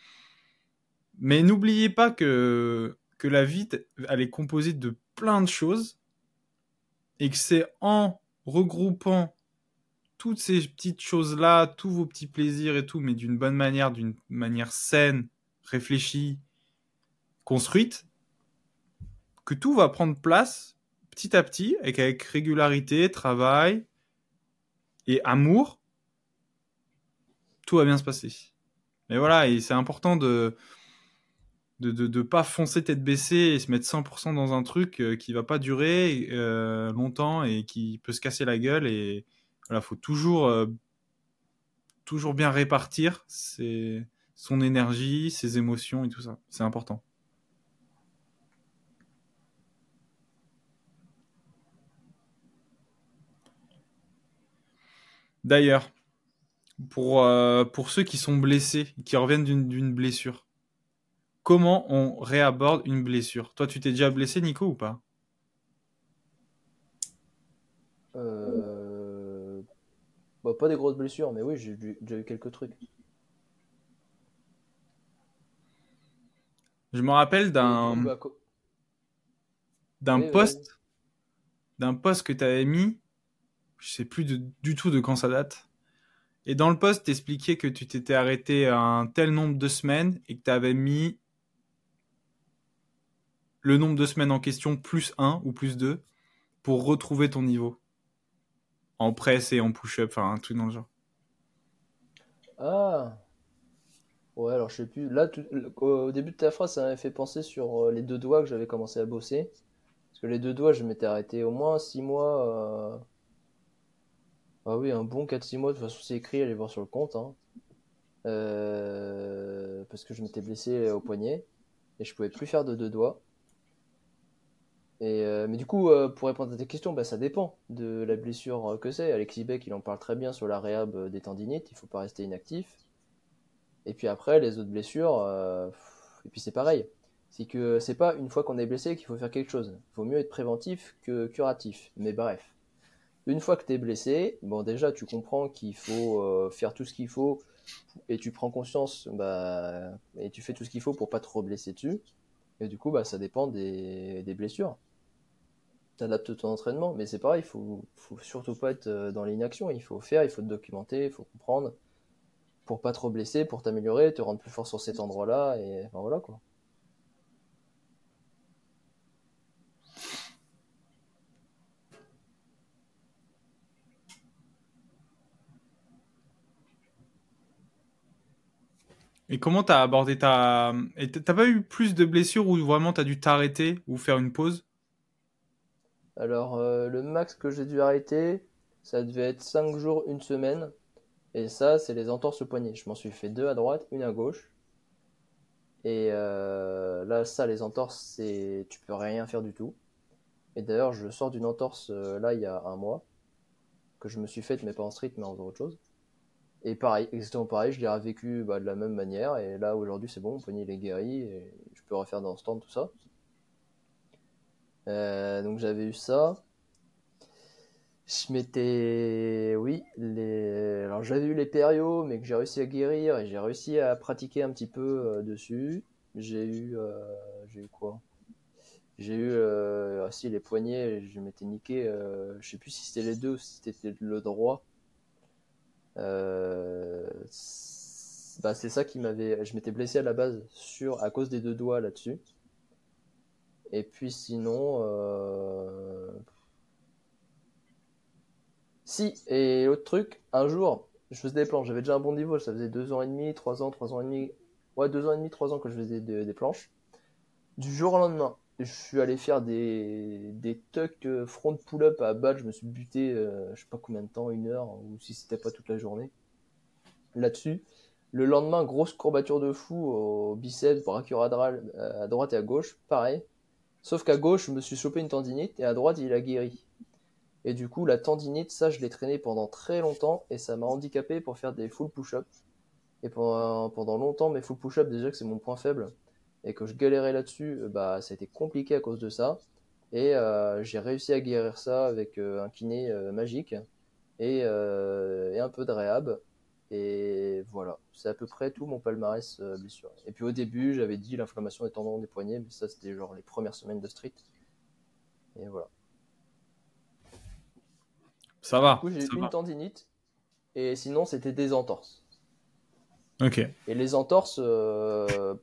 mais n'oubliez pas que, que la vie, elle est composée de plein de choses et que c'est en regroupant toutes ces petites choses-là, tous vos petits plaisirs et tout, mais d'une bonne manière, d'une manière saine, réfléchie, construite, que tout va prendre place petit à petit, et qu'avec régularité, travail et amour, tout va bien se passer. Mais voilà, et c'est important de de, de, pas foncer tête baissée et se mettre 100% dans un truc euh, qui va pas durer euh, longtemps et qui peut se casser la gueule. Et voilà faut toujours euh, toujours bien répartir ses, son énergie ses émotions et tout ça. C'est important d'ailleurs pour, pour ceux qui sont blessés qui reviennent d'une blessure comment on réaborde une blessure? Toi, tu t'es déjà blessé, Nico, ou pas? Euh... bah, Pas des grosses blessures, mais oui, j'ai déjà eu quelques trucs. Je me rappelle d'un d'un poste d'un poste que tu avais mis, je sais plus du tout de quand ça date. Et dans le poste, t'expliquais que tu t'étais arrêté un tel nombre de semaines et que tu avais mis le nombre de semaines en question plus 1 ou plus 2 pour retrouver ton niveau. En presse et en push-up, enfin un truc dans le genre. Ah Ouais, alors je sais plus. Là, au début de ta phrase, ça m'avait fait penser sur euh, les deux doigts que j'avais commencé à bosser. Parce que les deux doigts, je m'étais arrêté au moins 6 mois. Euh, ah oui, un bon 4-6 mois, de toute façon c'est écrit, allez voir sur le compte. Hein. Euh, parce que je m'étais blessé au poignet et je pouvais plus faire de deux doigts. Euh, mais du coup, euh, pour répondre à tes questions, bah, ça dépend de la blessure euh, que c'est. Alexis Beck, il en parle très bien sur la réhab des tendinites, il faut pas rester inactif. Et puis après, les autres blessures, et puis c'est pareil. C'est que c'est pas une fois qu'on est blessé qu'il faut faire quelque chose. Il vaut mieux être préventif que curatif. Mais bref. Une fois que tu es blessé, bon déjà tu comprends qu'il faut faire tout ce qu'il faut et tu prends conscience bah, et tu fais tout ce qu'il faut pour pas trop blesser dessus. Et du coup, bah, ça dépend des, blessures t'adaptes ton entraînement, mais c'est pareil, il faut, faut surtout pas être euh, dans l'inaction, il faut faire, il faut te documenter, il faut comprendre pour pas trop blesser, pour t'améliorer, te rendre plus fort sur cet endroit-là, et voilà quoi. Et comment t'as abordé ta... T'as pas eu plus de blessures où vraiment t'as dû t'arrêter ou faire une pause? Alors, euh, le max que j'ai dû arrêter, ça devait être 5 jours, une semaine. Et ça, c'est les entorses au poignet. Je m'en suis fait deux à droite, une à gauche. Et euh, là, ça, les entorses, c'est tu peux rien faire du tout. Et d'ailleurs, je sors d'une entorse euh, là il y a un mois que je me suis faite, mais pas en street, mais en autre chose. Et pareil, exactement pareil, je l'ai revécu bah, de la même manière. Et là, aujourd'hui, c'est bon, mon poignet est guéri et je peux refaire dans le stand tout ça. Euh, donc j'avais eu ça. Je m'étais, oui, les, alors j'avais eu les périos, mais que j'ai réussi à guérir et j'ai réussi à pratiquer un petit peu euh, dessus. J'ai eu, euh, j'ai eu quoi? J'ai eu, ah si les poignets, je m'étais niqué. je sais plus si c'était les deux ou si c'était le droit. Bah c'est ça qui m'avait, je m'étais blessé à la base sur à cause des deux doigts là-dessus. Et puis sinon, euh... si, et l'autre truc, un jour, je faisais des planches, j'avais déjà un bon niveau, ça faisait deux ans et demi, trois ans, trois ans et demi, ouais, deux ans et demi, trois ans que je faisais des, planches. Du jour au lendemain, je suis allé faire des, des tucks euh, front pull-up à balle, je me suis buté, euh, je sais pas combien de temps, une heure, ou si c'était pas toute la journée, là-dessus. Le lendemain, grosse courbature de fou au biceps, brachioradral euh, à droite et à gauche, pareil. Sauf qu'à gauche, je me suis chopé une tendinite et à droite, il a guéri. Et du coup, la tendinite, ça, je l'ai traîné pendant très longtemps et ça m'a handicapé pour faire des full push-up. Et pendant, pendant longtemps, mes full push-up, déjà que c'est mon point faible et que je galérais là-dessus, euh, bah, ça a été compliqué à cause de ça. Et euh, j'ai réussi à guérir ça avec euh, un kiné magique et, et, un peu de réhab. Et voilà, c'est à peu près tout mon palmarès euh, blessure. Et puis au début, j'avais dit l'inflammation des tendons des poignets, mais ça c'était genre les premières semaines de street. Et voilà. Ça va. Du coup, j'ai une tendinite. Et sinon, c'était des entorses. Ok. Et les entorses, euh,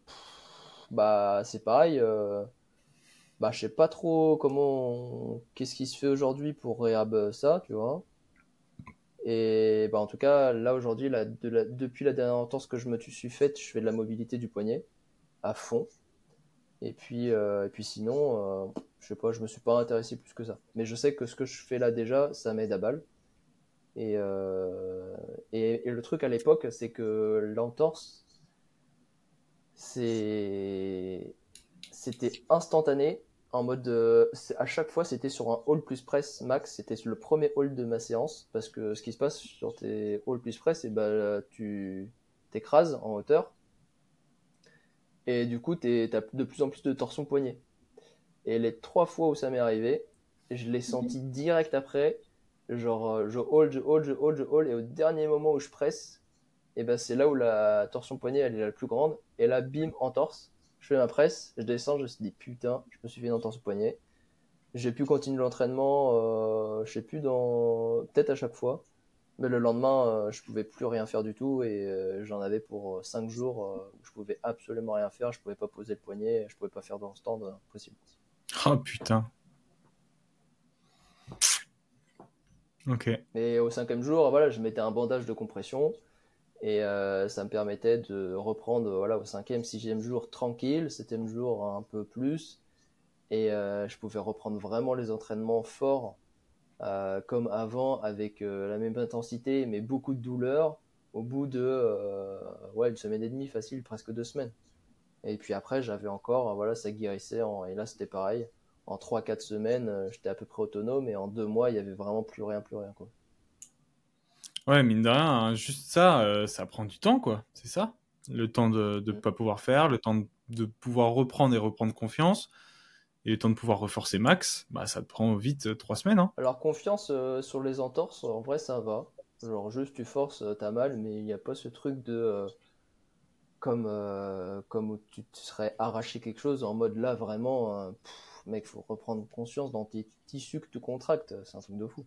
bah c'est pareil. Euh, bah je sais pas trop comment, qu'est-ce qui se fait aujourd'hui pour réhab ça, tu vois. Et bah, en tout cas, là aujourd'hui, depuis la dernière entorse que je me suis faite, je fais de la mobilité du poignet à fond. Et puis, euh, sinon, euh, je sais pas, je me suis pas intéressé plus que ça. Mais je sais que ce que je fais là déjà, ça m'aide à balle. Euh, et, et le truc à l'époque, c'est que l'entorse, c'était instantané. En mode, euh, à chaque fois, c'était sur un hold plus press max. C'était le premier hold de ma séance. Parce que ce qui se passe sur tes hold plus press, c'est bah, tu t'écrases en hauteur. Et du coup, t'es, t'as de plus en plus de torsion poignet. Et les trois fois où ça m'est arrivé, je l'ai senti direct après. Genre, euh, je hold, je hold, je hold, je hold. Et au dernier moment où je presse, et ben c'est là où la torsion poignet elle est la plus grande. Et là, bim, en torse. Je fais ma presse, je descends, je me suis dit putain, je me suis fait une entorse poignet. J'ai pu continuer l'entraînement, euh, je sais plus, dans peut-être à chaque fois. Mais le lendemain, euh, je pouvais plus rien faire du tout et euh, j'en avais pour 5 jours euh, où je pouvais absolument rien faire. Je pouvais pas poser le poignet, je pouvais pas faire de stand, euh, possible. Oh putain. Ok. Mais au cinquième jour, voilà, je mettais un bandage de compression et euh, ça me permettait de reprendre voilà, au cinquième, sixième jour tranquille, septième jour un peu plus. Et euh, je pouvais reprendre vraiment les entraînements forts euh, comme avant avec la même intensité mais beaucoup de douleur au bout de ouais, une semaine et demie facile, presque deux semaines. Et puis après, j'avais encore, voilà, ça guérissait. En... Et là, c'était pareil. En 3-4 semaines, j'étais à peu près autonome. Et en deux mois, il y avait vraiment plus rien, plus rien. Quoi. Ouais, mine de rien, hein, juste ça, euh, ça prend du temps, quoi. C'est ça. Le temps de ne pas pouvoir faire, le temps de, de pouvoir reprendre et reprendre confiance, et le temps de pouvoir reforcer max, bah ça te prend vite euh, trois semaines. Hein. Alors, confiance euh, sur les entorses, en vrai, ça va. Genre, juste tu forces, t'as mal, mais il n'y a pas ce truc de. comme, comme où tu te serais arraché quelque chose en mode là, vraiment, pff, mec, faut reprendre conscience dans tes tissus que tu contractes. C'est un truc de fou.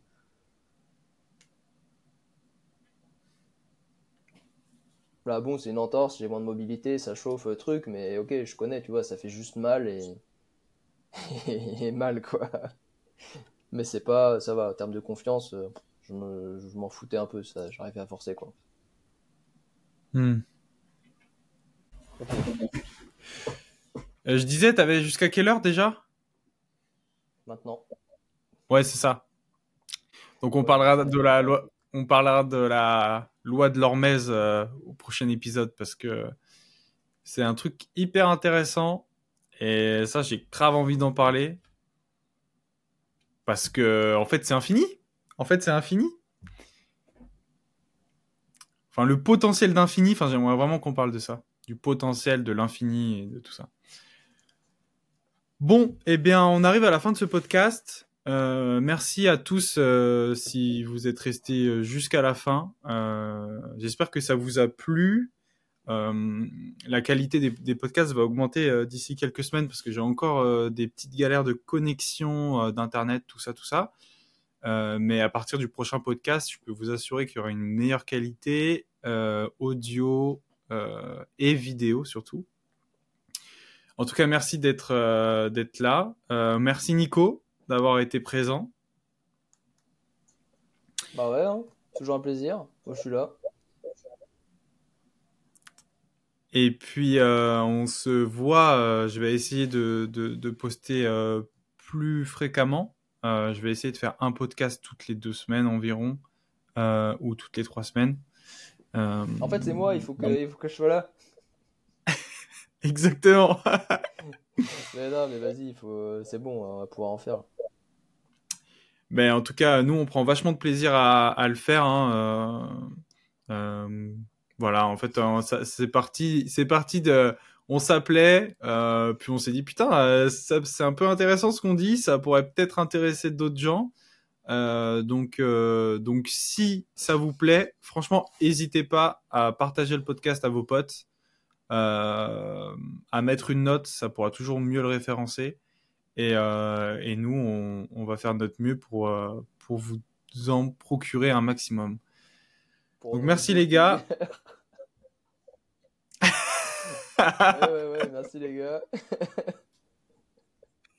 Là, bon, c'est une entorse, j'ai moins de mobilité, ça chauffe, euh, truc, mais ok, je connais, tu vois, ça fait juste mal et. *laughs* et mal, quoi. Mais c'est pas, ça va, en termes de confiance, euh, je me- je m'en foutais un peu, ça, j'arrivais à forcer, quoi. Hmm. Euh, je disais, t'avais jusqu'à quelle heure déjà? Maintenant. Ouais, c'est ça. Donc on parlera de la loi, on parlera de la loi de l'Hormèse euh, au prochain épisode parce que c'est un truc hyper intéressant et ça j'ai grave envie d'en parler parce que en fait c'est infini. En fait c'est infini. Enfin le potentiel d'infini. Enfin j'aimerais vraiment qu'on parle de ça, du potentiel de l'infini et de tout ça. Bon, eh bien, on arrive à la fin de ce podcast. Euh, merci à tous euh, si vous êtes restés euh, jusqu'à la fin. J'espère que ça vous a plu. La qualité des, des podcasts va augmenter d'ici quelques semaines parce que j'ai encore des petites galères de connexion d'internet, tout ça, tout ça. Mais à partir du prochain podcast, je peux vous assurer qu'il y aura une meilleure qualité audio et vidéo surtout. En tout cas, merci d'être là. Merci Nico d'avoir été présent. Bah ouais, hein, toujours un plaisir. Moi, je suis là. Et puis euh, on se voit. euh, je vais essayer de, de, de poster euh, plus fréquemment. Je vais essayer de faire un podcast toutes les deux semaines environ ou toutes les trois semaines. En fait, c'est moi, il faut que, il faut que je sois là. *laughs* Exactement. *laughs* Mais non, mais vas-y, c'est bon, on va pouvoir en faire. Mais en tout cas, nous, on prend vachement de plaisir à, le faire. hein, euh, euh, voilà, en fait, c'est parti, c'est parti on s'appelait, euh, puis on s'est dit putain, c'est un peu intéressant ce qu'on dit, ça pourrait peut-être intéresser d'autres gens. Donc, donc si ça vous plaît, franchement, n'hésitez pas à partager le podcast à vos potes, euh, à mettre une note, ça pourra toujours mieux le référencer. Et, euh, et nous, on, on va faire notre mieux pour, euh, pour vous en procurer un maximum. Pour Donc merci les gars. *laughs* *laughs* ouais, ouais, ouais, merci les gars.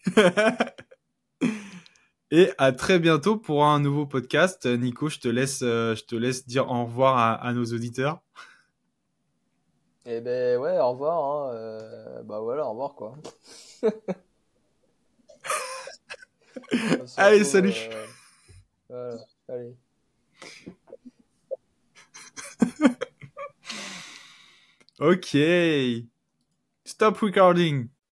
*laughs* Et à très bientôt pour un nouveau podcast. Nico, je te laisse, je te laisse dire au revoir à, à nos auditeurs. Eh ben ouais, au revoir. Hein. Euh, bah voilà, au revoir quoi. *laughs* Allez, salut. euh, voilà, allez. *laughs* Ok. Stop recording.